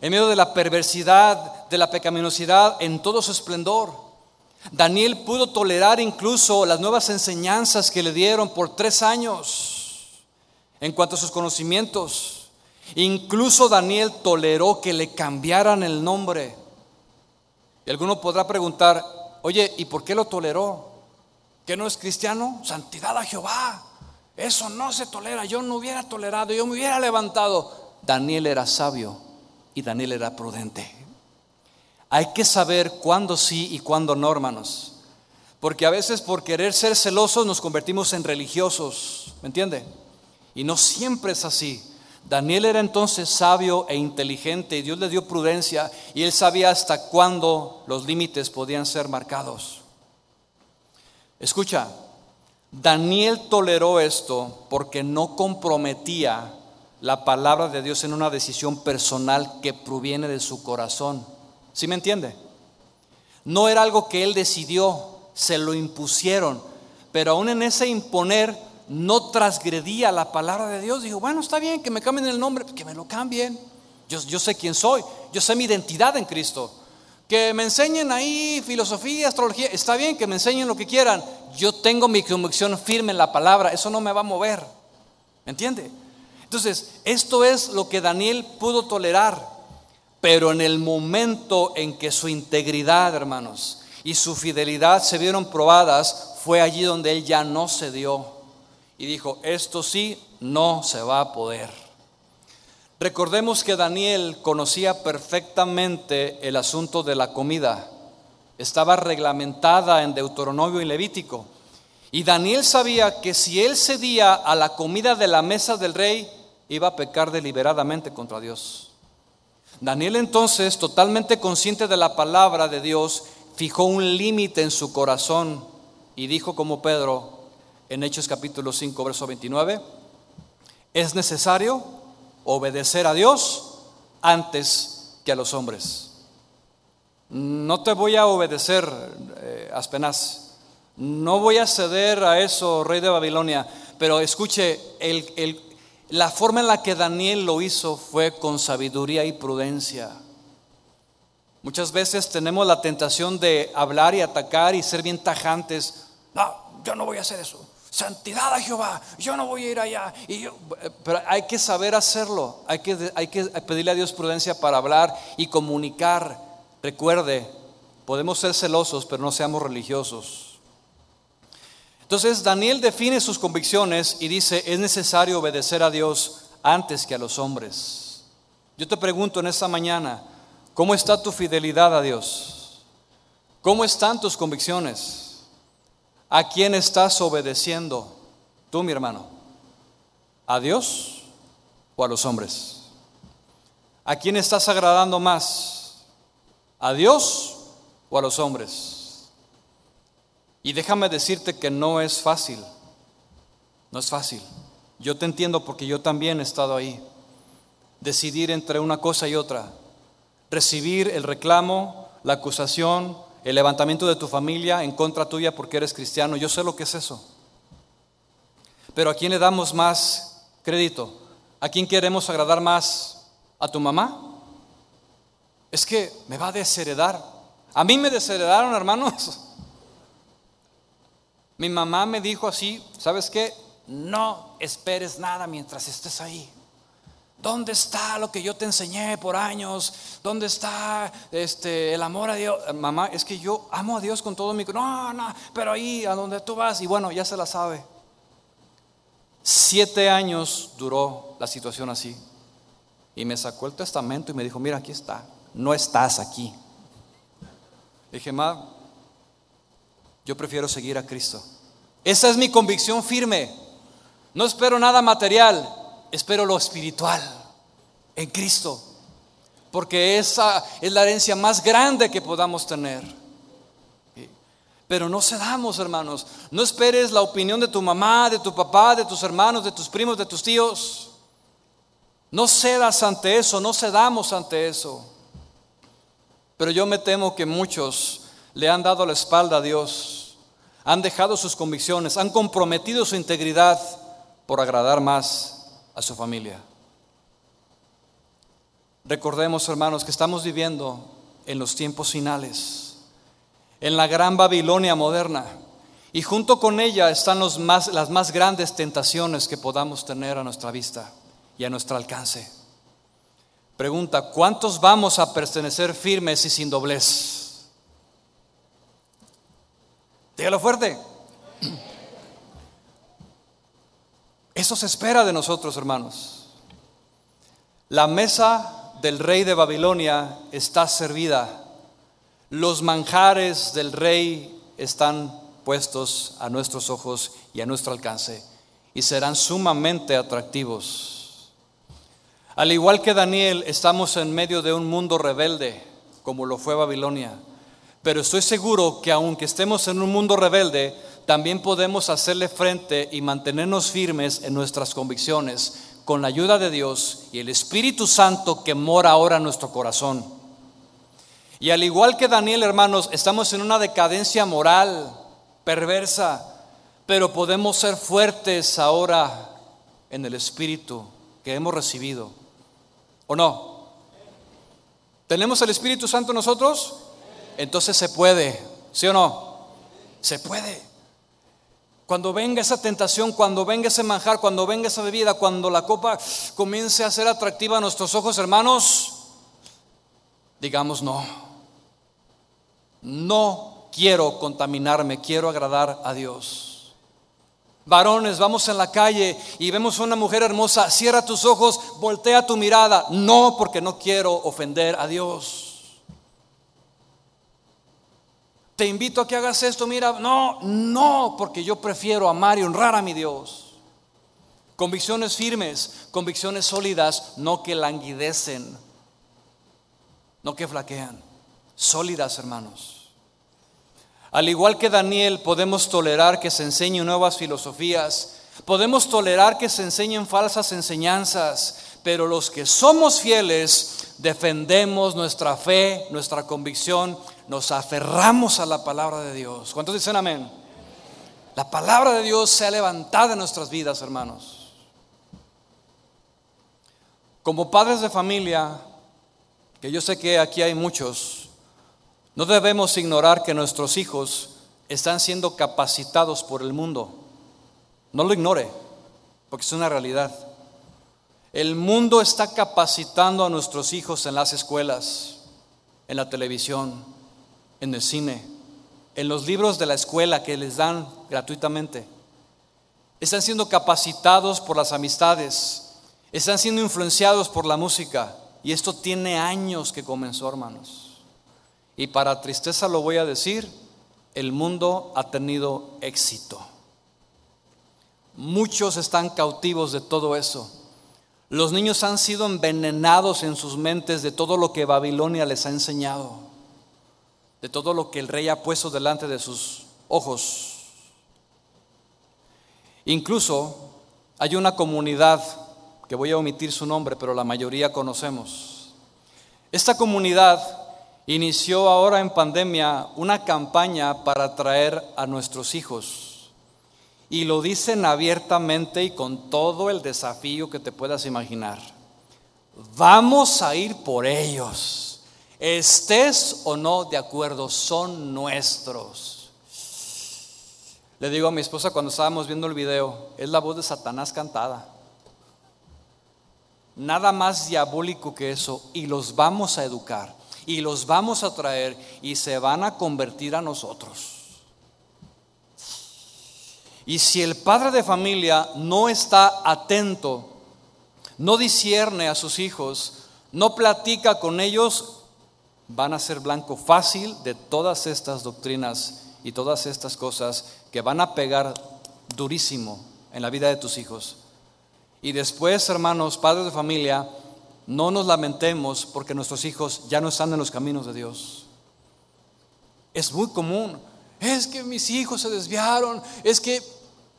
en medio de la perversidad, de la pecaminosidad en todo su esplendor. Daniel pudo tolerar incluso las nuevas enseñanzas que le dieron por tres años en cuanto a sus conocimientos. Incluso Daniel toleró que le cambiaran el nombre. Y alguno podrá preguntar, oye, ¿y por qué lo toleró? ¿Que no es cristiano? Santidad a Jehová. Eso no se tolera. Yo no hubiera tolerado, yo me hubiera levantado. Daniel era sabio y Daniel era prudente. Hay que saber cuándo sí y cuándo no, hermanos. Porque a veces por querer ser celosos nos convertimos en religiosos, ¿me entiende? Y no siempre es así. Daniel era entonces sabio e inteligente y Dios le dio prudencia y él sabía hasta cuándo los límites podían ser marcados. Escucha, Daniel toleró esto porque no comprometía la palabra de Dios en una decisión personal que proviene de su corazón. ¿Sí me entiende? No era algo que él decidió, se lo impusieron, pero aún en ese imponer no transgredía la palabra de Dios. Dijo, bueno, está bien que me cambien el nombre, que me lo cambien. Yo, sé quién soy, yo sé mi identidad en Cristo. Que me enseñen ahí filosofía, astrología, está bien que me enseñen lo que quieran. Yo tengo mi convicción firme en la palabra, eso no me va a mover. ¿Me entiende? Entonces, esto es lo que Daniel pudo tolerar, pero en el momento en que su integridad, hermanos, y su fidelidad se vieron probadas, fue allí donde él ya no se dio y dijo, esto sí, no se va a poder. Recordemos que Daniel conocía perfectamente el asunto de la comida. Estaba reglamentada en Deuteronomio y Levítico. Y Daniel sabía que si él cedía a la comida de la mesa del rey, iba a pecar deliberadamente contra Dios. Daniel entonces, totalmente consciente de la palabra de Dios, fijó un límite en su corazón y dijo como Pedro en Hechos capítulo 5, verso 29, es necesario obedecer a Dios antes que a los hombres. No te voy a obedecer, eh, Aspenaz. No voy a ceder a eso, rey de Babilonia. Pero escuche, la forma en la que Daniel lo hizo fue con sabiduría y prudencia. Muchas veces tenemos la tentación de hablar y atacar y ser bien tajantes. No, yo no voy a hacer eso. Santidad a Jehová, yo no voy a ir allá. Yo, pero hay que saber hacerlo. Hay que, hay que pedirle a Dios prudencia para hablar y comunicar. Recuerde, podemos ser celosos, pero no seamos religiosos. Entonces Daniel define sus convicciones y dice, es necesario obedecer a Dios antes que a los hombres. Yo te pregunto en esta mañana, ¿cómo está tu fidelidad a Dios? ¿Cómo están tus convicciones? ¿A quién estás obedeciendo? Tú, mi hermano. ¿A Dios o a los hombres? ¿A quién estás agradando más? ¿A Dios o a los hombres? Y déjame decirte que no es fácil. No es fácil. Yo te entiendo porque yo también he estado ahí. Decidir entre una cosa y otra. Recibir el reclamo, la acusación, el levantamiento de tu familia en contra tuya porque eres cristiano. Yo sé lo que es eso. Pero ¿a quién le damos más crédito? ¿A quién queremos agradar más? ¿A tu mamá? Es que me va a desheredar. A mí me desheredaron, hermanos. Mi mamá me dijo así, ¿sabes qué? No esperes nada mientras estés ahí. ¿Dónde está lo que yo te enseñé por años? ¿Dónde está este, el amor a Dios? Mamá, es que yo amo a Dios con todo mi. No, no, pero ahí a donde tú vas, y bueno, ya se la sabe. Siete años duró la situación así. Y me sacó el testamento y me dijo, mira, aquí está. No estás aquí. dije, ma, yo prefiero seguir a Cristo. Esa es mi convicción firme. No espero nada material, espero lo espiritual en Cristo. Porque esa es la herencia más grande que podamos tener. Pero no cedamos, hermanos. No esperes la opinión de tu mamá, de tu papá, de tus hermanos, de tus primos, de tus tíos. No cedas ante eso, no cedamos ante eso. Pero yo me temo que muchos le han dado la espalda a Dios, han dejado sus convicciones, han comprometido su integridad por agradar más a su familia. Recordemos, hermanos, que estamos viviendo en los tiempos finales, en la gran Babilonia moderna, y junto con ella están las más grandes tentaciones que podamos tener a nuestra vista y a nuestro alcance. Pregunta, ¿cuántos vamos a pertenecer firmes y sin doblez? Dígalo fuerte. Eso se espera de nosotros, hermanos. La mesa del rey de Babilonia está servida. Los manjares del rey están puestos a nuestros ojos y a nuestro alcance y serán sumamente atractivos. Al igual que Daniel, estamos en medio de un mundo rebelde, como lo fue Babilonia. Pero estoy seguro que aunque estemos en un mundo rebelde, también podemos hacerle frente y mantenernos firmes en nuestras convicciones con la ayuda de Dios y el Espíritu Santo que mora ahora en nuestro corazón. Y al igual que Daniel, hermanos, estamos en una decadencia moral, perversa, pero podemos ser fuertes ahora en el Espíritu que hemos recibido. ¿O no? ¿Tenemos el Espíritu Santo nosotros? Entonces se puede, ¿sí o no? Se puede. Cuando venga esa tentación, cuando venga ese manjar, cuando venga esa bebida, cuando la copa comience a ser atractiva a nuestros ojos, hermanos, digamos no. No quiero contaminarme, quiero agradar a Dios. Varones, vamos en la calle y vemos a una mujer hermosa, cierra tus ojos, voltea tu mirada. No, porque no quiero ofender a Dios. Te invito a que hagas esto, mira, no, no, porque yo prefiero amar y honrar a mi Dios. Convicciones firmes, convicciones sólidas, no que languidecen, no que flaquean, sólidas hermanos. Al igual que Daniel, podemos tolerar que se enseñen nuevas filosofías, podemos tolerar que se enseñen falsas enseñanzas, pero los que somos fieles defendemos nuestra fe, nuestra convicción, nos aferramos a la palabra de Dios. ¿Cuántos dicen amén? La palabra de Dios se ha levantado en nuestras vidas, hermanos. Como padres de familia, que yo sé que aquí hay muchos, no debemos ignorar que nuestros hijos están siendo capacitados por el mundo. No lo ignore, porque es una realidad. El mundo está capacitando a nuestros hijos en las escuelas, en la televisión, en el cine, en los libros de la escuela que les dan gratuitamente. Están siendo capacitados por las amistades, están siendo influenciados por la música. Y esto tiene años que comenzó, hermanos. Y para tristeza lo voy a decir, el mundo ha tenido éxito. Muchos están cautivos de todo eso. Los niños han sido envenenados en sus mentes de todo lo que Babilonia les ha enseñado de todo lo que el rey ha puesto delante de sus ojos. Incluso hay una comunidad, que voy a omitir su nombre, pero la mayoría conocemos. Esta comunidad inició ahora en pandemia una campaña para traer a nuestros hijos. Y lo dicen abiertamente y con todo el desafío que te puedas imaginar. Vamos a ir por ellos. Estés o no de acuerdo, son nuestros. Le digo a mi esposa cuando estábamos viendo el video, es la voz de Satanás cantada. Nada más diabólico que eso. Y los vamos a educar. Y los vamos a traer. Y se van a convertir a nosotros. Y si el padre de familia no está atento, no discierne a sus hijos, no platica con ellos, van a ser blanco fácil de todas estas doctrinas y todas estas cosas que van a pegar durísimo en la vida de tus hijos. Y después, hermanos, padres de familia, no nos lamentemos porque nuestros hijos ya no están en los caminos de Dios. Es muy común. Es que mis hijos se desviaron, es que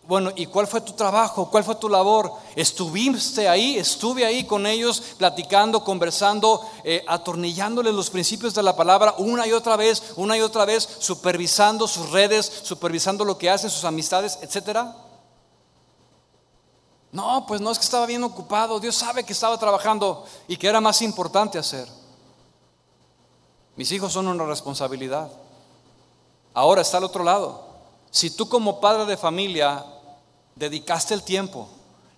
bueno, ¿y cuál fue tu trabajo? ¿Cuál fue tu labor? ¿Estuviste ahí? Estuve ahí con ellos platicando, conversando, eh, atornillándoles los principios de la palabra una y otra vez, una y otra vez, supervisando sus redes, supervisando lo que hacen sus amistades, etcétera. No, pues no es que estaba bien ocupado, Dios sabe que estaba trabajando y que era más importante hacer. Mis hijos son una responsabilidad. Ahora está al otro lado. Si tú como padre de familia dedicaste el tiempo,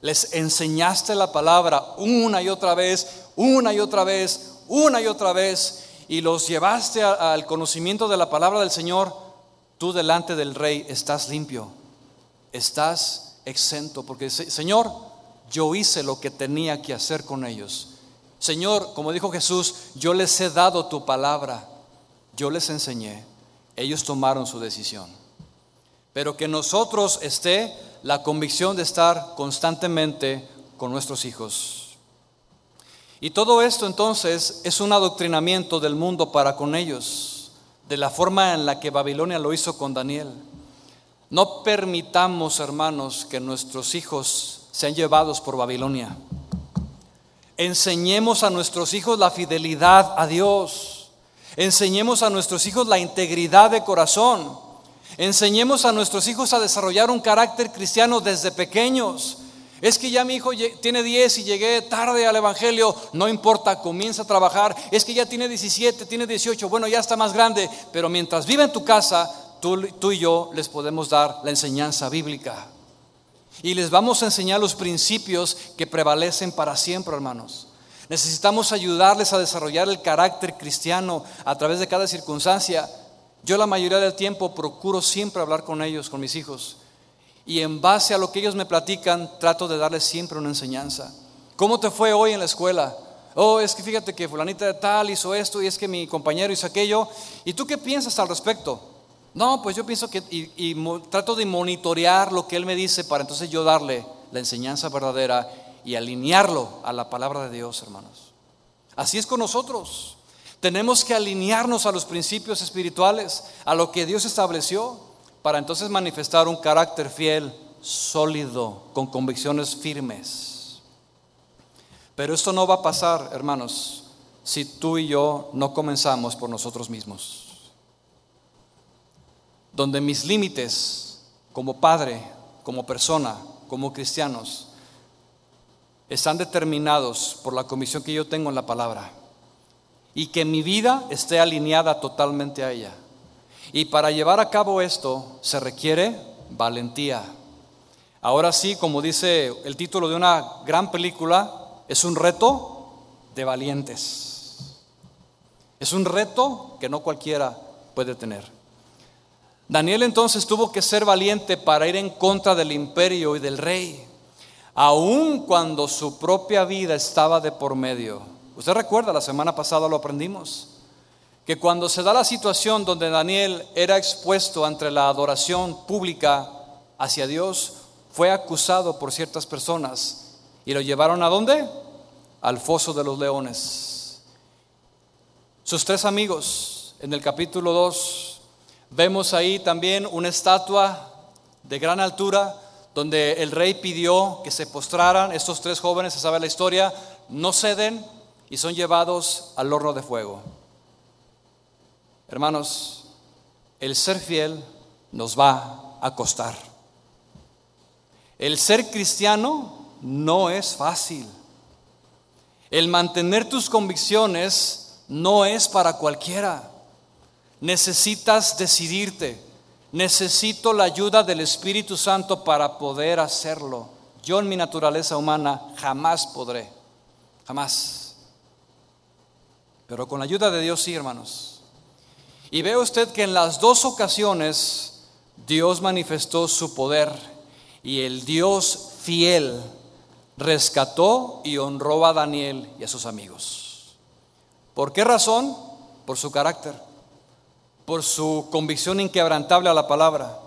les enseñaste la palabra una y otra vez, una y otra vez, una y otra vez, y los llevaste al conocimiento de la palabra del Señor, tú delante del rey estás limpio, estás exento, porque Señor, yo hice lo que tenía que hacer con ellos. Señor, como dijo Jesús, yo les he dado tu palabra, yo les enseñé, ellos tomaron su decisión. Pero que nosotros esté la convicción de estar constantemente con nuestros hijos. Y todo esto entonces es un adoctrinamiento del mundo para con ellos, de la forma en la que Babilonia lo hizo con Daniel. No permitamos, hermanos, que nuestros hijos sean llevados por Babilonia. Enseñemos a nuestros hijos la fidelidad a Dios. Enseñemos a nuestros hijos la integridad de corazón. Enseñemos a nuestros hijos a desarrollar un carácter cristiano desde pequeños. Es que ya mi hijo tiene 10 y llegué tarde al Evangelio, no importa, comienza a trabajar. Es que ya tiene 17, tiene 18, bueno, ya está más grande, pero mientras vive en tu casa, tú, tú y yo les podemos dar la enseñanza bíblica. Y les vamos a enseñar los principios que prevalecen para siempre, hermanos. Necesitamos ayudarles a desarrollar el carácter cristiano a través de cada circunstancia. Yo la mayoría del tiempo procuro siempre hablar con ellos, con mis hijos. Y en base a lo que ellos me platican, trato de darles siempre una enseñanza. ¿Cómo te fue hoy en la escuela? Oh, es que fíjate que fulanita de tal hizo esto y es que mi compañero hizo aquello. ¿Y tú qué piensas al respecto? No, pues yo pienso que y, trato de monitorear lo que él me dice para entonces yo darle la enseñanza verdadera y alinearlo a la palabra de Dios, hermanos. Así es con nosotros. Tenemos que alinearnos a los principios espirituales, a lo que Dios estableció, para entonces manifestar un carácter fiel, sólido, con convicciones firmes. Pero esto no va a pasar, hermanos, si tú y yo no comenzamos por nosotros mismos donde mis límites como padre, como persona, como cristianos, están determinados por la comisión que yo tengo en la palabra y que mi vida esté alineada totalmente a ella. Y para llevar a cabo esto se requiere valentía. Ahora sí, como dice el título de una gran película, es un reto de valientes. Es un reto que no cualquiera puede tener. Daniel entonces tuvo que ser valiente para ir en contra del imperio y del rey, aun cuando su propia vida estaba de por medio. Usted recuerda, la semana pasada lo aprendimos, que cuando se da la situación donde Daniel era expuesto ante la adoración pública hacia Dios, fue acusado por ciertas personas y lo llevaron a dónde? Al foso de los leones. Sus tres amigos en el capítulo 2 Vemos ahí también una estatua de gran altura donde el rey pidió que se postraran. Estos tres jóvenes, se sabe la historia, no ceden y son llevados al horno de fuego. Hermanos, el ser fiel nos va a costar. El ser cristiano no es fácil. El mantener tus convicciones no es para cualquiera. Necesitas decidirte. Necesito la ayuda del Espíritu Santo para poder hacerlo. Yo en mi naturaleza humana jamás podré. Jamás. Pero con la ayuda de Dios sí, hermanos. Y ve usted que en las dos ocasiones Dios manifestó su poder y el Dios fiel rescató y honró a Daniel y a sus amigos. ¿Por qué razón? Por su carácter por su convicción inquebrantable a la palabra.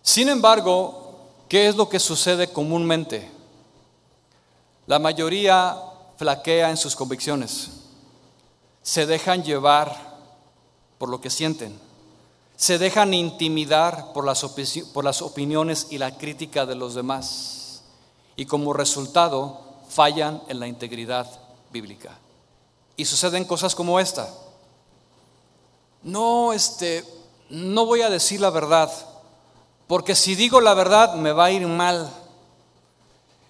Sin embargo, ¿qué es lo que sucede comúnmente? La mayoría flaquea en sus convicciones, se dejan llevar por lo que sienten, se dejan intimidar por las, por las opiniones y la crítica de los demás y como resultado fallan en la integridad bíblica. Y suceden cosas como esta no, este, no voy a decir la verdad, porque si digo la verdad me va a ir mal.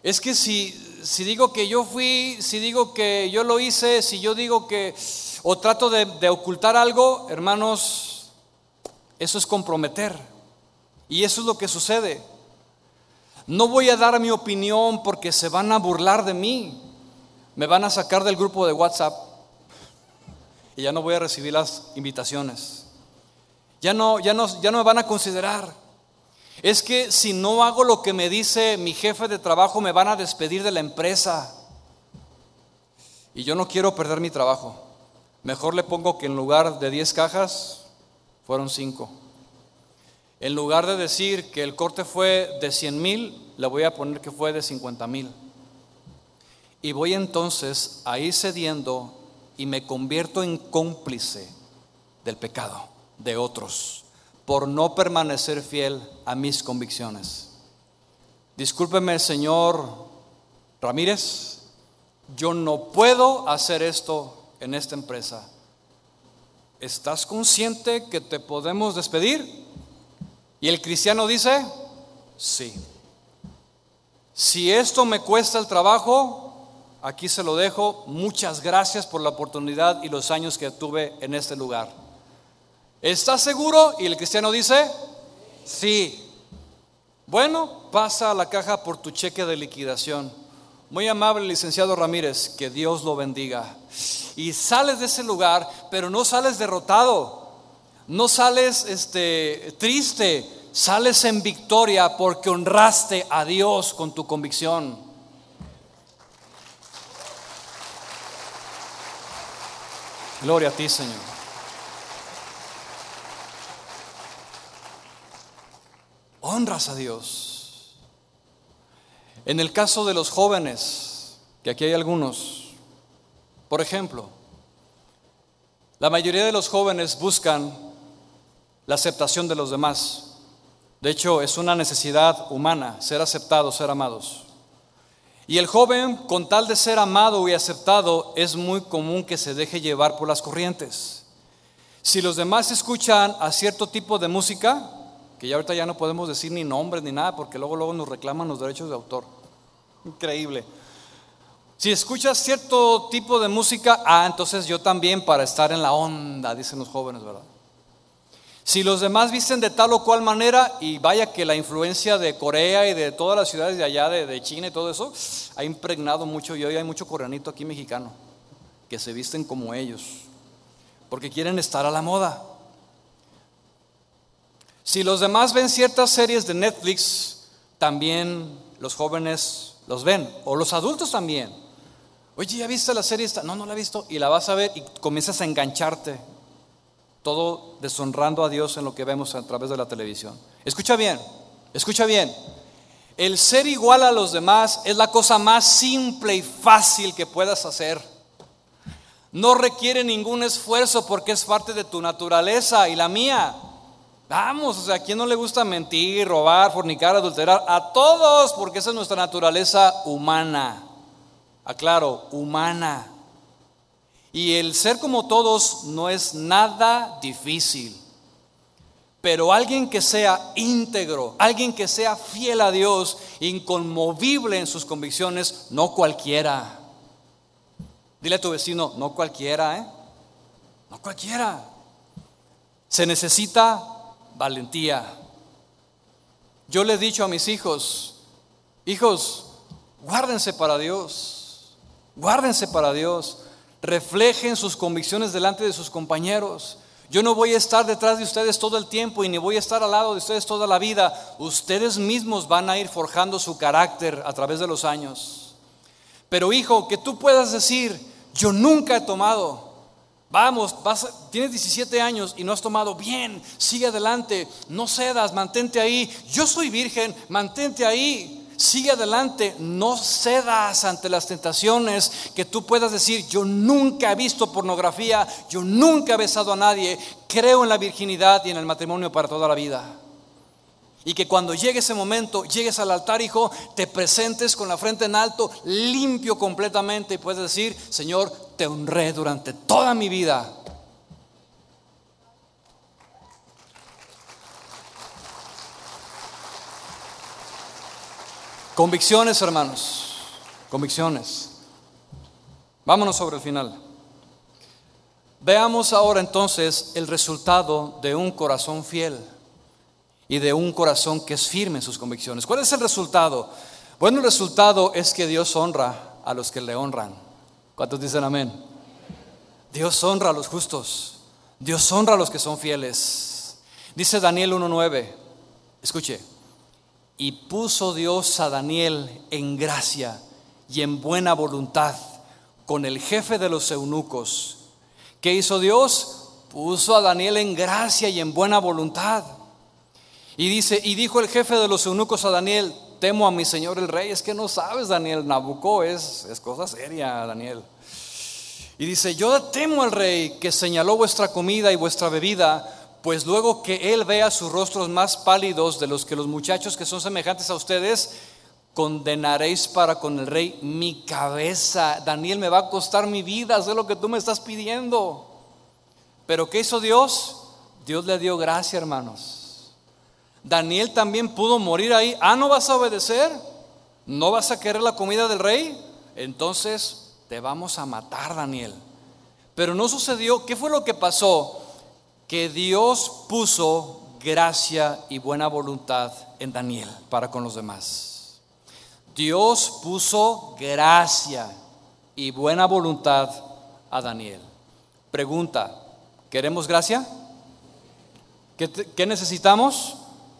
Es que si, si digo que yo fui, si digo que yo lo hice, si yo digo que, o trato de, ocultar algo, hermanos, eso es comprometer. Y eso es lo que sucede. No voy a dar mi opinión porque se van a burlar de mí. Me van a sacar del grupo de WhatsApp y ya no voy a recibir las invitaciones. Ya no, ya no, ya no me van a considerar. Es que si no hago lo que me dice mi jefe de trabajo, me van a despedir de la empresa. Y yo no quiero perder mi trabajo. Mejor le pongo que en lugar de 10 cajas, fueron 5. En lugar de decir que el corte fue de 100 mil, le voy a poner que fue de 50 mil. Y voy entonces a ir cediendo y me convierto en cómplice del pecado de otros por no permanecer fiel a mis convicciones. Discúlpeme, señor Ramírez, yo no puedo hacer esto en esta empresa. ¿Estás consciente que te podemos despedir? Y el cristiano dice, sí. Si esto me cuesta el trabajo, aquí se lo dejo. Muchas gracias por la oportunidad y los años que tuve en este lugar. ¿Estás seguro? Y el cristiano dice, sí. Bueno, pasa a la caja por tu cheque de liquidación. Muy amable, licenciado Ramírez, que Dios lo bendiga. Y sales de ese lugar, pero no sales derrotado. No sales este, triste, sales en victoria porque honraste a Dios con tu convicción. Gloria a ti, Señor. Honras a Dios. En el caso de los jóvenes, que aquí hay algunos, por ejemplo, la mayoría de los jóvenes buscan la aceptación de los demás. De hecho, es una necesidad humana ser aceptados, ser amados. Y el joven, con tal de ser amado y aceptado, es muy común que se deje llevar por las corrientes. Si los demás escuchan a cierto tipo de música, que ya ahorita ya no podemos decir ni nombres ni nada, porque luego, luego nos reclaman los derechos de autor. Increíble. Si escuchas cierto tipo de música, ah, entonces yo también para estar en la onda, dicen los jóvenes, ¿verdad? Si los demás visten de tal o cual manera, y vaya que la influencia de Corea y de todas las ciudades de allá, de, China y todo eso, ha impregnado mucho, y hoy hay mucho coreanito aquí mexicano, que se visten como ellos, porque quieren estar a la moda. Si los demás ven ciertas series de Netflix, también los jóvenes los ven, o los adultos también. Oye, ¿ya viste la serie esta? No, no la he visto, y la vas a ver y comienzas a engancharte todo deshonrando a Dios en lo que vemos a través de la televisión. Escucha bien, escucha bien. El ser igual a los demás es la cosa más simple y fácil que puedas hacer. No requiere ningún esfuerzo porque es parte de tu naturaleza y la mía. Vamos, o sea, ¿a quién no le gusta mentir, robar, fornicar, adulterar? A todos, porque esa es nuestra naturaleza humana. Aclaro, humana. Y el ser como todos no es nada difícil. Pero alguien que sea íntegro, alguien que sea fiel a Dios, inconmovible en sus convicciones, no cualquiera. Dile a tu vecino, no cualquiera, ¿eh? No cualquiera. Se necesita valentía. Yo le he dicho a mis hijos, hijos, guárdense para Dios, guárdense para Dios reflejen sus convicciones delante de sus compañeros. Yo no voy a estar detrás de ustedes todo el tiempo y ni voy a estar al lado de ustedes toda la vida. Ustedes mismos van a ir forjando su carácter a través de los años. Pero hijo, que tú puedas decir, yo nunca he tomado. Vamos, tienes 17 años y no has tomado bien, sigue adelante, no cedas, mantente ahí. Yo soy virgen, mantente ahí. Sigue adelante, no cedas ante las tentaciones que tú puedas decir, yo nunca he visto pornografía, yo nunca he besado a nadie, creo en la virginidad y en el matrimonio para toda la vida. Y que cuando llegue ese momento, llegues al altar, hijo, te presentes con la frente en alto, limpio completamente y puedes decir, Señor, te honré durante toda mi vida Convicciones, hermanos. Convicciones. Vámonos sobre el final. Veamos ahora entonces el resultado de un corazón fiel y de un corazón que es firme en sus convicciones. ¿Cuál es el resultado? Bueno, el resultado es que Dios honra a los que le honran. ¿Cuántos dicen amén? Dios honra a los justos. Dios honra a los que son fieles. Dice Daniel 1.9. Escuche. Y puso Dios a Daniel en gracia y en buena voluntad con el jefe de los eunucos. ¿Qué hizo Dios? Puso a Daniel en gracia y en buena voluntad. Y dice, y dijo el jefe de los eunucos a Daniel, temo a mi señor el rey. Es que no sabes, Daniel, Nabucco es, es cosa seria, Daniel. Y dice, yo temo al rey que señaló vuestra comida y vuestra bebida, pues luego que él vea sus rostros más pálidos de los que los muchachos que son semejantes a ustedes, condenaréis para con el rey mi cabeza. Daniel, me va a costar mi vida hacer lo que tú me estás pidiendo. Pero ¿qué hizo Dios? Dios le dio gracia, hermanos. Daniel también pudo morir ahí. Ah, ¿no vas a obedecer? ¿No vas a querer la comida del rey? Entonces te vamos a matar, Daniel. Pero no sucedió. ¿Qué fue lo que pasó? Que Dios puso gracia y buena voluntad en Daniel para con los demás. Dios puso gracia y buena voluntad a Daniel. Pregunta, ¿queremos gracia? ¿Qué, necesitamos?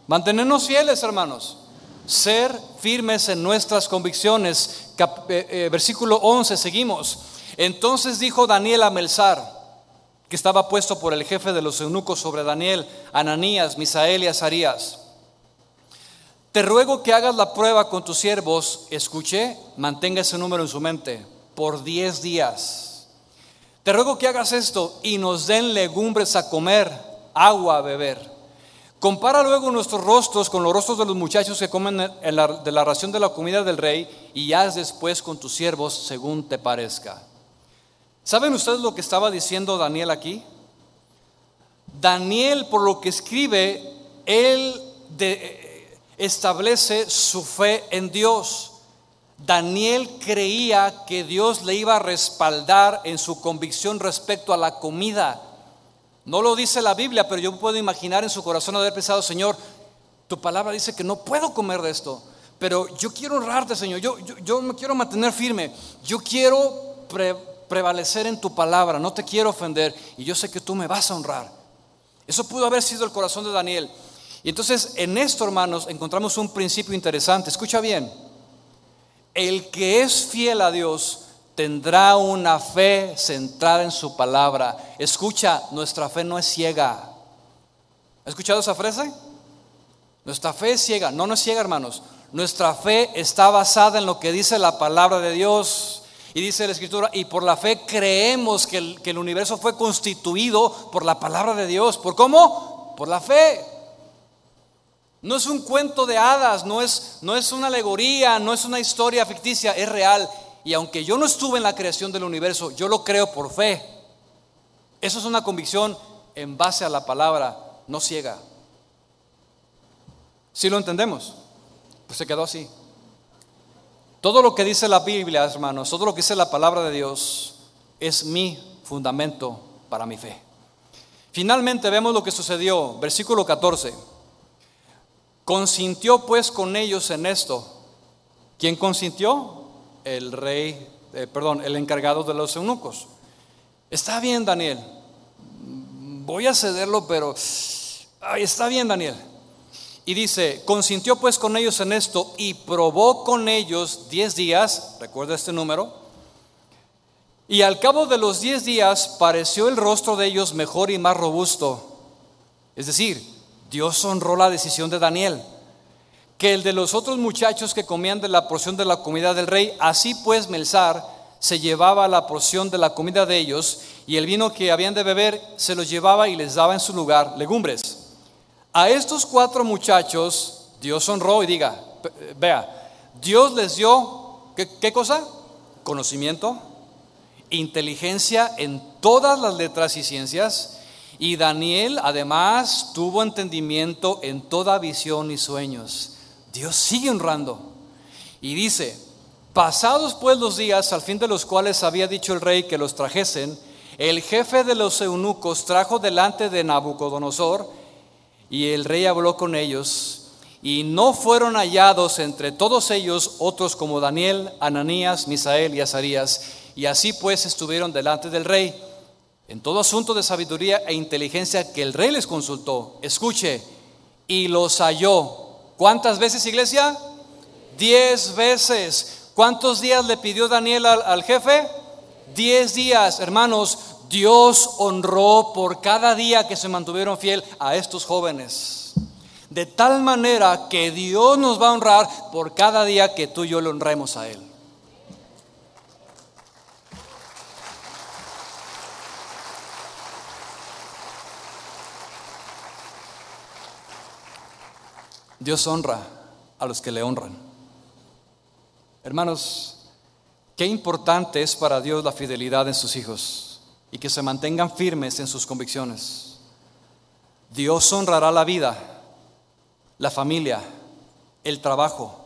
Mantenernos fieles, hermanos. Ser firmes en nuestras convicciones. Eh, eh, versículo 11, seguimos. Entonces dijo Daniel a Melzar, que estaba puesto por el jefe de los eunucos sobre Daniel, Ananías, Misael y Azarías. Te ruego que hagas la prueba con tus siervos, escuché, mantenga ese número en su mente, por diez días. Te ruego que hagas esto y nos den legumbres a comer, agua a beber. Compara luego nuestros rostros con los rostros de los muchachos que comen de la ración de la comida del rey y haz después con tus siervos según te parezca. ¿Saben ustedes lo que estaba diciendo Daniel aquí? Daniel, por lo que escribe, él de, establece su fe en Dios. Daniel creía que Dios le iba a respaldar en su convicción respecto a la comida. No lo dice la Biblia, pero yo puedo imaginar en su corazón haber pensado, Señor, tu palabra dice que no puedo comer de esto, pero yo quiero honrarte, Señor, yo, yo, me quiero mantener firme, yo quiero prevalecer en tu palabra, no te quiero ofender y yo sé que tú me vas a honrar. Eso pudo haber sido el corazón de Daniel. Y entonces en esto, hermanos, encontramos un principio interesante. Escucha bien. El que es fiel a Dios tendrá una fe centrada en su palabra. Escucha, nuestra fe no es ciega. ¿Ha escuchado esa frase? Nuestra fe es ciega. No, no es ciega, hermanos. Nuestra fe está basada en lo que dice la palabra de Dios. Y dice la escritura, y por la fe creemos que el, que el universo fue constituido por la palabra de Dios. ¿Por cómo? Por la fe. No es un cuento de hadas, no es, no es una alegoría, no es una historia ficticia, es real. Y aunque yo no estuve en la creación del universo, yo lo creo por fe. Eso es una convicción en base a la palabra, no ciega. Si lo entendemos, pues se quedó así. Todo lo que dice la Biblia, hermanos, todo lo que dice la palabra de Dios es mi fundamento para mi fe. Finalmente vemos lo que sucedió, versículo 14. Consintió pues con ellos en esto. ¿Quién consintió? El rey, eh, perdón, el encargado de los eunucos. Está bien, Daniel. Voy a cederlo, pero está bien, Daniel. Y dice, consintió pues con ellos en esto y probó con ellos diez días, recuerda este número, y al cabo de los diez días pareció el rostro de ellos mejor y más robusto. Es decir, Dios honró la decisión de Daniel, que el de los otros muchachos que comían de la porción de la comida del rey, así pues Melzar se llevaba la porción de la comida de ellos y el vino que habían de beber se los llevaba y les daba en su lugar legumbres. A estos cuatro muchachos Dios honró y diga, vea, Dios les dio, ¿qué, qué cosa? Conocimiento, inteligencia en todas las letras y ciencias, y Daniel además tuvo entendimiento en toda visión y sueños. Dios sigue honrando. Y dice, pasados pues los días al fin de los cuales había dicho el rey que los trajesen, el jefe de los eunucos trajo delante de Nabucodonosor y el rey habló con ellos y no fueron hallados entre todos ellos otros como Daniel, Ananías, Misael y Azarías. Y así pues estuvieron delante del rey en todo asunto de sabiduría e inteligencia que el rey les consultó. Escuche, y los halló. ¿Cuántas veces, iglesia? Diez veces. ¿Cuántos días le pidió Daniel al, al jefe? Diez días. Hermanos, Dios honró por cada día que se mantuvieron fiel a estos jóvenes. De tal manera que Dios nos va a honrar por cada día que tú y yo le honremos a Él. Dios honra a los que le honran. Hermanos, qué importante es para Dios la fidelidad en sus hijos y que se mantengan firmes en sus convicciones. Dios honrará la vida la familia, el trabajo.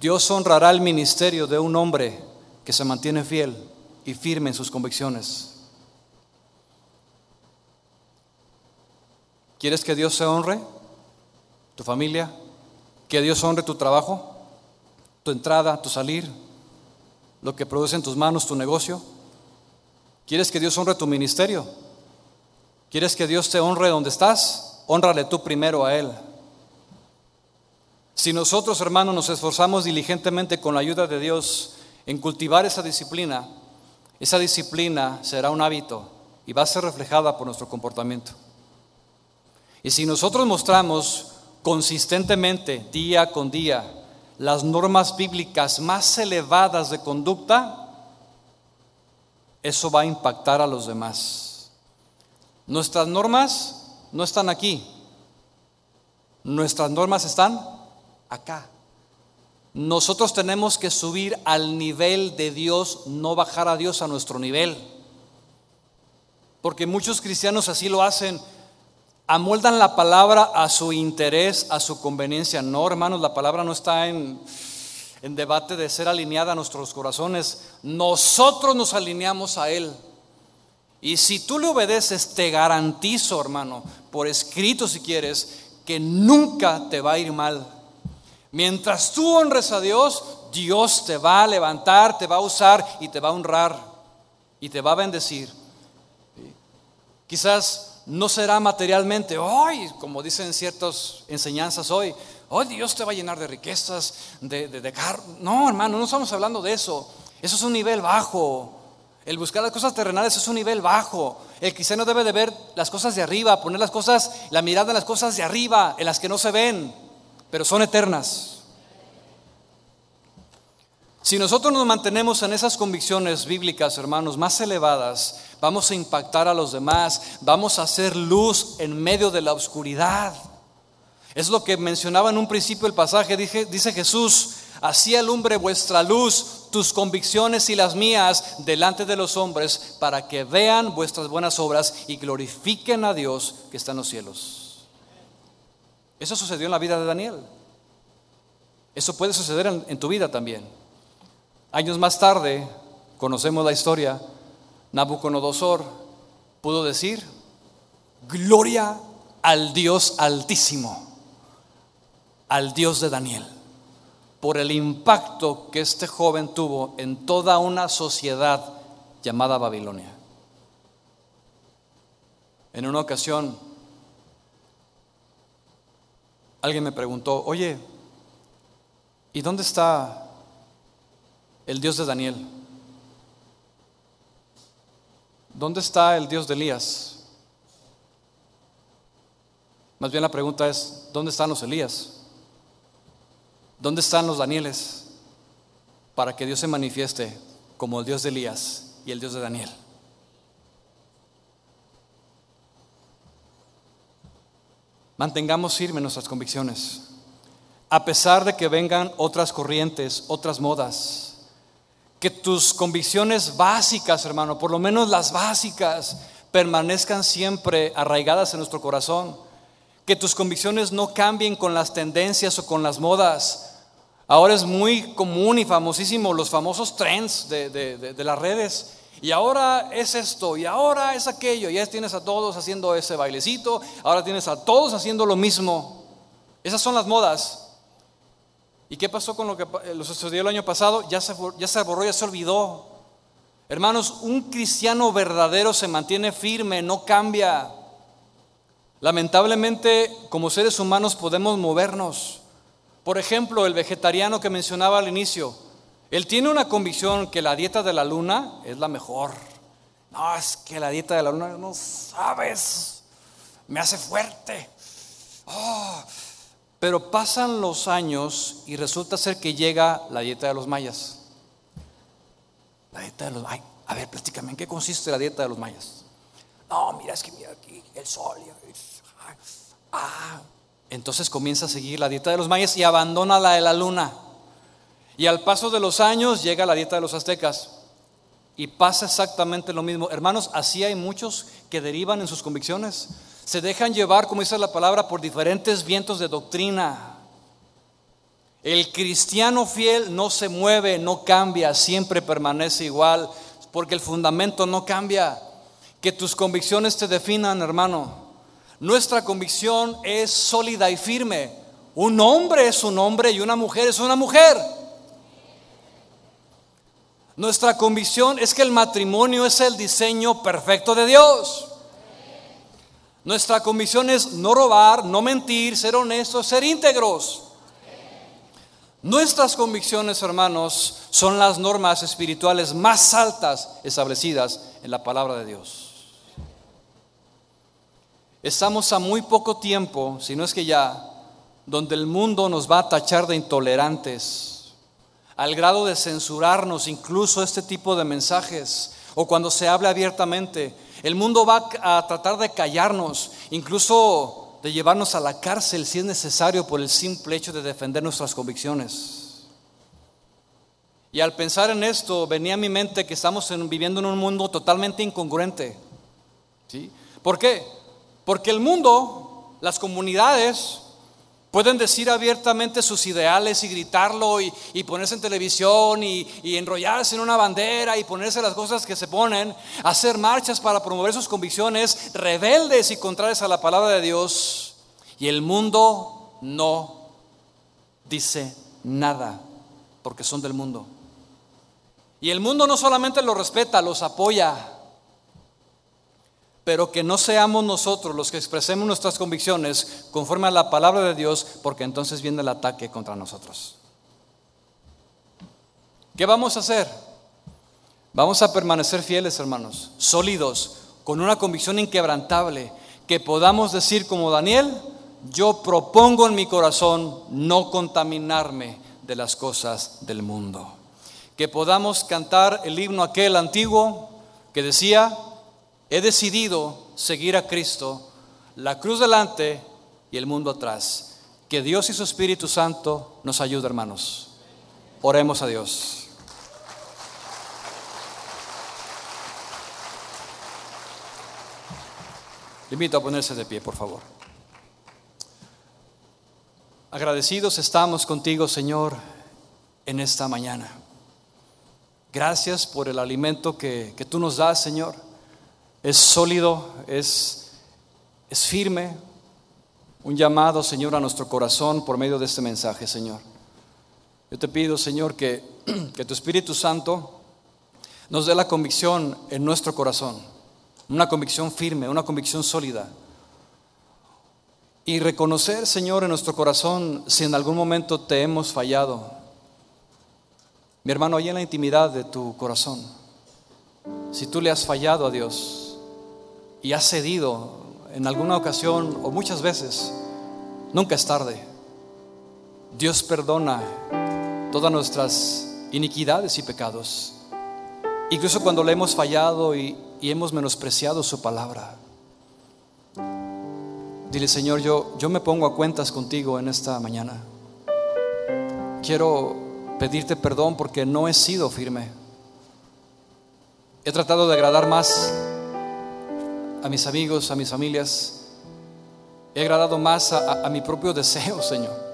Dios honrará el ministerio de un hombre que se mantiene fiel y firme en sus convicciones. ¿Quieres que Dios se honre? ¿Tu familia? ¿Que Dios honre tu trabajo? ¿Tu entrada, tu salir? ¿Lo que produce en tus manos tu negocio? ¿Quieres que Dios honre tu ministerio? ¿Quieres que Dios te honre donde estás? Honrale tú primero a Él. Si nosotros, hermanos, nos esforzamos diligentemente con la ayuda de Dios en cultivar esa disciplina, esa disciplina será un hábito y va a ser reflejada por nuestro comportamiento. Y si nosotros mostramos consistentemente, día con día, las normas bíblicas más elevadas de conducta, eso va a impactar a los demás. Nuestras normas no están aquí. Nuestras normas están acá. Nosotros tenemos que subir al nivel de Dios, no bajar a Dios a nuestro nivel. Porque muchos cristianos así lo hacen. Amoldan la palabra a su interés, a su conveniencia. No, hermanos, la palabra no está en, en debate de ser alineada a nuestros corazones. Nosotros nos alineamos a Él. Y si tú le obedeces, te garantizo, hermano, por escrito si quieres, que nunca te va a ir mal. Mientras tú honres a Dios, Dios te va a levantar, te va a usar y te va a honrar y te va a bendecir. Quizás no será materialmente, hoy, como dicen ciertas enseñanzas hoy, hoy Dios te va a llenar de riquezas, de, de, No, hermano, no estamos hablando de eso. Eso es un nivel bajo. El buscar las cosas terrenales es un nivel bajo. El cristiano debe de ver las cosas de arriba, poner las cosas, la mirada en las cosas de arriba, en las que no se ven pero son eternas. Si nosotros nos mantenemos en esas convicciones bíblicas, hermanos, más elevadas, vamos a impactar a los demás, vamos a hacer luz en medio de la oscuridad. Es lo que mencionaba en un principio el pasaje, dice Jesús, así alumbre vuestra luz, tus convicciones y las mías delante de los hombres, para que vean vuestras buenas obras y glorifiquen a Dios que está en los cielos. Eso sucedió en la vida de Daniel. Eso puede suceder en, tu vida también. Años más tarde, conocemos la historia, Nabucodonosor pudo decir, gloria al Dios altísimo, al Dios de Daniel, por el impacto que este joven tuvo en toda una sociedad llamada Babilonia. En una ocasión, alguien me preguntó, oye, ¿y dónde está el Dios de Daniel? ¿Dónde está el Dios de Elías? Más bien la pregunta es, ¿dónde están los Elías? ¿Dónde están los Danieles? Para que Dios se manifieste como el Dios de Elías y el Dios de Daniel. Mantengamos firmes nuestras convicciones. A pesar de que vengan otras corrientes, otras modas. Que tus convicciones básicas, hermano, por lo menos las básicas, permanezcan siempre arraigadas en nuestro corazón. Que tus convicciones no cambien con las tendencias o con las modas. Ahora es muy común y famosísimo los famosos trends de, de, las redes. Y ahora es esto, y ahora es aquello. Ya tienes a todos haciendo ese bailecito, ahora tienes a todos haciendo lo mismo. Esas son las modas. ¿Y qué pasó con lo que eh, sucedió el año pasado? Ya se, borró, ya se olvidó. Hermanos, un cristiano verdadero se mantiene firme, no cambia. Lamentablemente, como seres humanos podemos movernos. Por ejemplo, el vegetariano que mencionaba al inicio, él tiene una convicción que la dieta de la luna es la mejor. No, es que la dieta de la luna, no sabes, me hace fuerte. Oh, pero pasan los años y resulta ser que llega la dieta de los mayas. La dieta de los mayas. A ver, platícame, ¿en qué consiste la dieta de los mayas? No, mira, es que mira aquí, el sol. Ah, entonces comienza a seguir la dieta de los mayas y abandona la de la luna. Y al paso de los años llega la dieta de los aztecas. Y pasa exactamente lo mismo. Hermanos, así hay muchos que derivan en sus convicciones. Se dejan llevar, como dice la palabra, por diferentes vientos de doctrina. El cristiano fiel no se mueve, no cambia, siempre permanece igual, porque el fundamento no cambia. Que tus convicciones te definan, hermano. Nuestra convicción es sólida y firme. Un hombre es un hombre y una mujer es una mujer. Nuestra convicción es que el matrimonio es el diseño perfecto de Dios. Nuestra convicción es no robar, no mentir, ser honestos, ser íntegros. Nuestras convicciones, hermanos, son las normas espirituales más altas establecidas en la palabra de Dios. Estamos a muy poco tiempo, si no es que ya, donde el mundo nos va a tachar de intolerantes, al grado de censurarnos incluso este tipo de mensajes, o cuando se habla abiertamente. El mundo va a tratar de callarnos, incluso de llevarnos a la cárcel si es necesario por el simple hecho de defender nuestras convicciones. Y al pensar en esto, venía a mi mente que estamos viviendo en un mundo totalmente incongruente. ¿Sí? ¿Por qué? Porque el mundo, las comunidades, pueden decir abiertamente sus ideales y gritarlo y, ponerse en televisión y, y, enrollarse en una bandera y ponerse las cosas que se ponen, hacer marchas para promover sus convicciones rebeldes y contrarias a la palabra de Dios. Y el mundo no dice nada porque son del mundo. Y el mundo no solamente los respeta, los apoya pero que no seamos nosotros los que expresemos nuestras convicciones conforme a la palabra de Dios, porque entonces viene el ataque contra nosotros. ¿Qué vamos a hacer? Vamos a permanecer fieles, hermanos, sólidos, con una convicción inquebrantable, que podamos decir como Daniel, yo propongo en mi corazón no contaminarme de las cosas del mundo. Que podamos cantar el himno aquel antiguo que decía, He decidido seguir a Cristo, la cruz delante y el mundo atrás. Que Dios y su Espíritu Santo nos ayude, hermanos. Oremos a Dios. Le invito a ponerse de pie, por favor. Agradecidos estamos contigo, Señor, en esta mañana. Gracias por el alimento que, que tú nos das, Señor es sólido, es, es firme. Un llamado, Señor, a nuestro corazón por medio de este mensaje, Señor. Yo te pido, Señor, que, que tu Espíritu Santo nos dé la convicción en nuestro corazón, una convicción firme, una convicción sólida. Y reconocer, Señor, en nuestro corazón si en algún momento te hemos fallado. Mi hermano, ahí en la intimidad de tu corazón, si tú le has fallado a Dios, y has cedido en alguna ocasión o muchas veces, nunca es tarde. Dios perdona todas nuestras iniquidades y pecados, incluso cuando le hemos fallado y, hemos menospreciado su palabra. Dile, Señor, yo, yo me pongo a cuentas contigo en esta mañana. Quiero pedirte perdón porque no he sido firme. He tratado de agradar más a mis amigos, a mis familias. He agradado más a, mi propio deseo, Señor.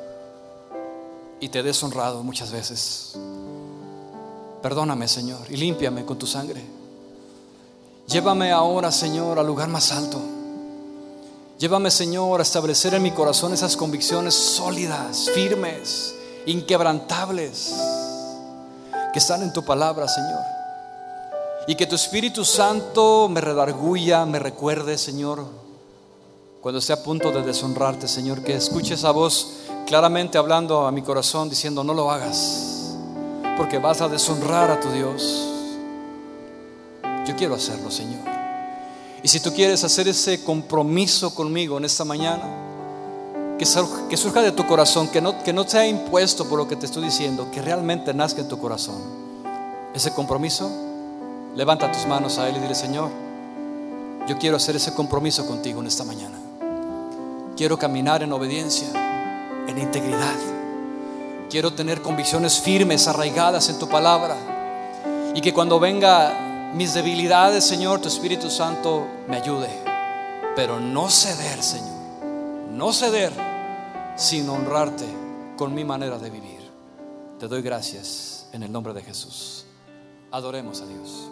y te he deshonrado muchas veces. Perdóname, Señor, y límpiame con tu sangre. Llévame ahora, Señor, al lugar más alto. Llévame, Señor, a establecer en mi corazón esas convicciones sólidas, firmes, inquebrantables, que están en tu palabra, Señor. Y que tu Espíritu Santo me redarguya, me recuerde, Señor, cuando esté a punto de deshonrarte, Señor, que escuche esa voz claramente hablando a mi corazón, diciendo, no lo hagas, porque vas a deshonrar a tu Dios. Yo quiero hacerlo, Señor. Y si tú quieres hacer ese compromiso conmigo en esta mañana, que, surja de tu corazón, que no, que no sea impuesto por lo que te estoy diciendo, que realmente nazca en tu corazón. Ese compromiso, levanta tus manos a Él y dile, Señor, yo quiero hacer ese compromiso contigo en esta mañana. Quiero caminar en obediencia, en integridad. Quiero tener convicciones firmes, arraigadas en tu palabra. Y que cuando venga mis debilidades, Señor, tu Espíritu Santo me ayude. Pero no ceder, Señor. No ceder sin honrarte con mi manera de vivir. Te doy gracias en el nombre de Jesús. Adoremos a Dios.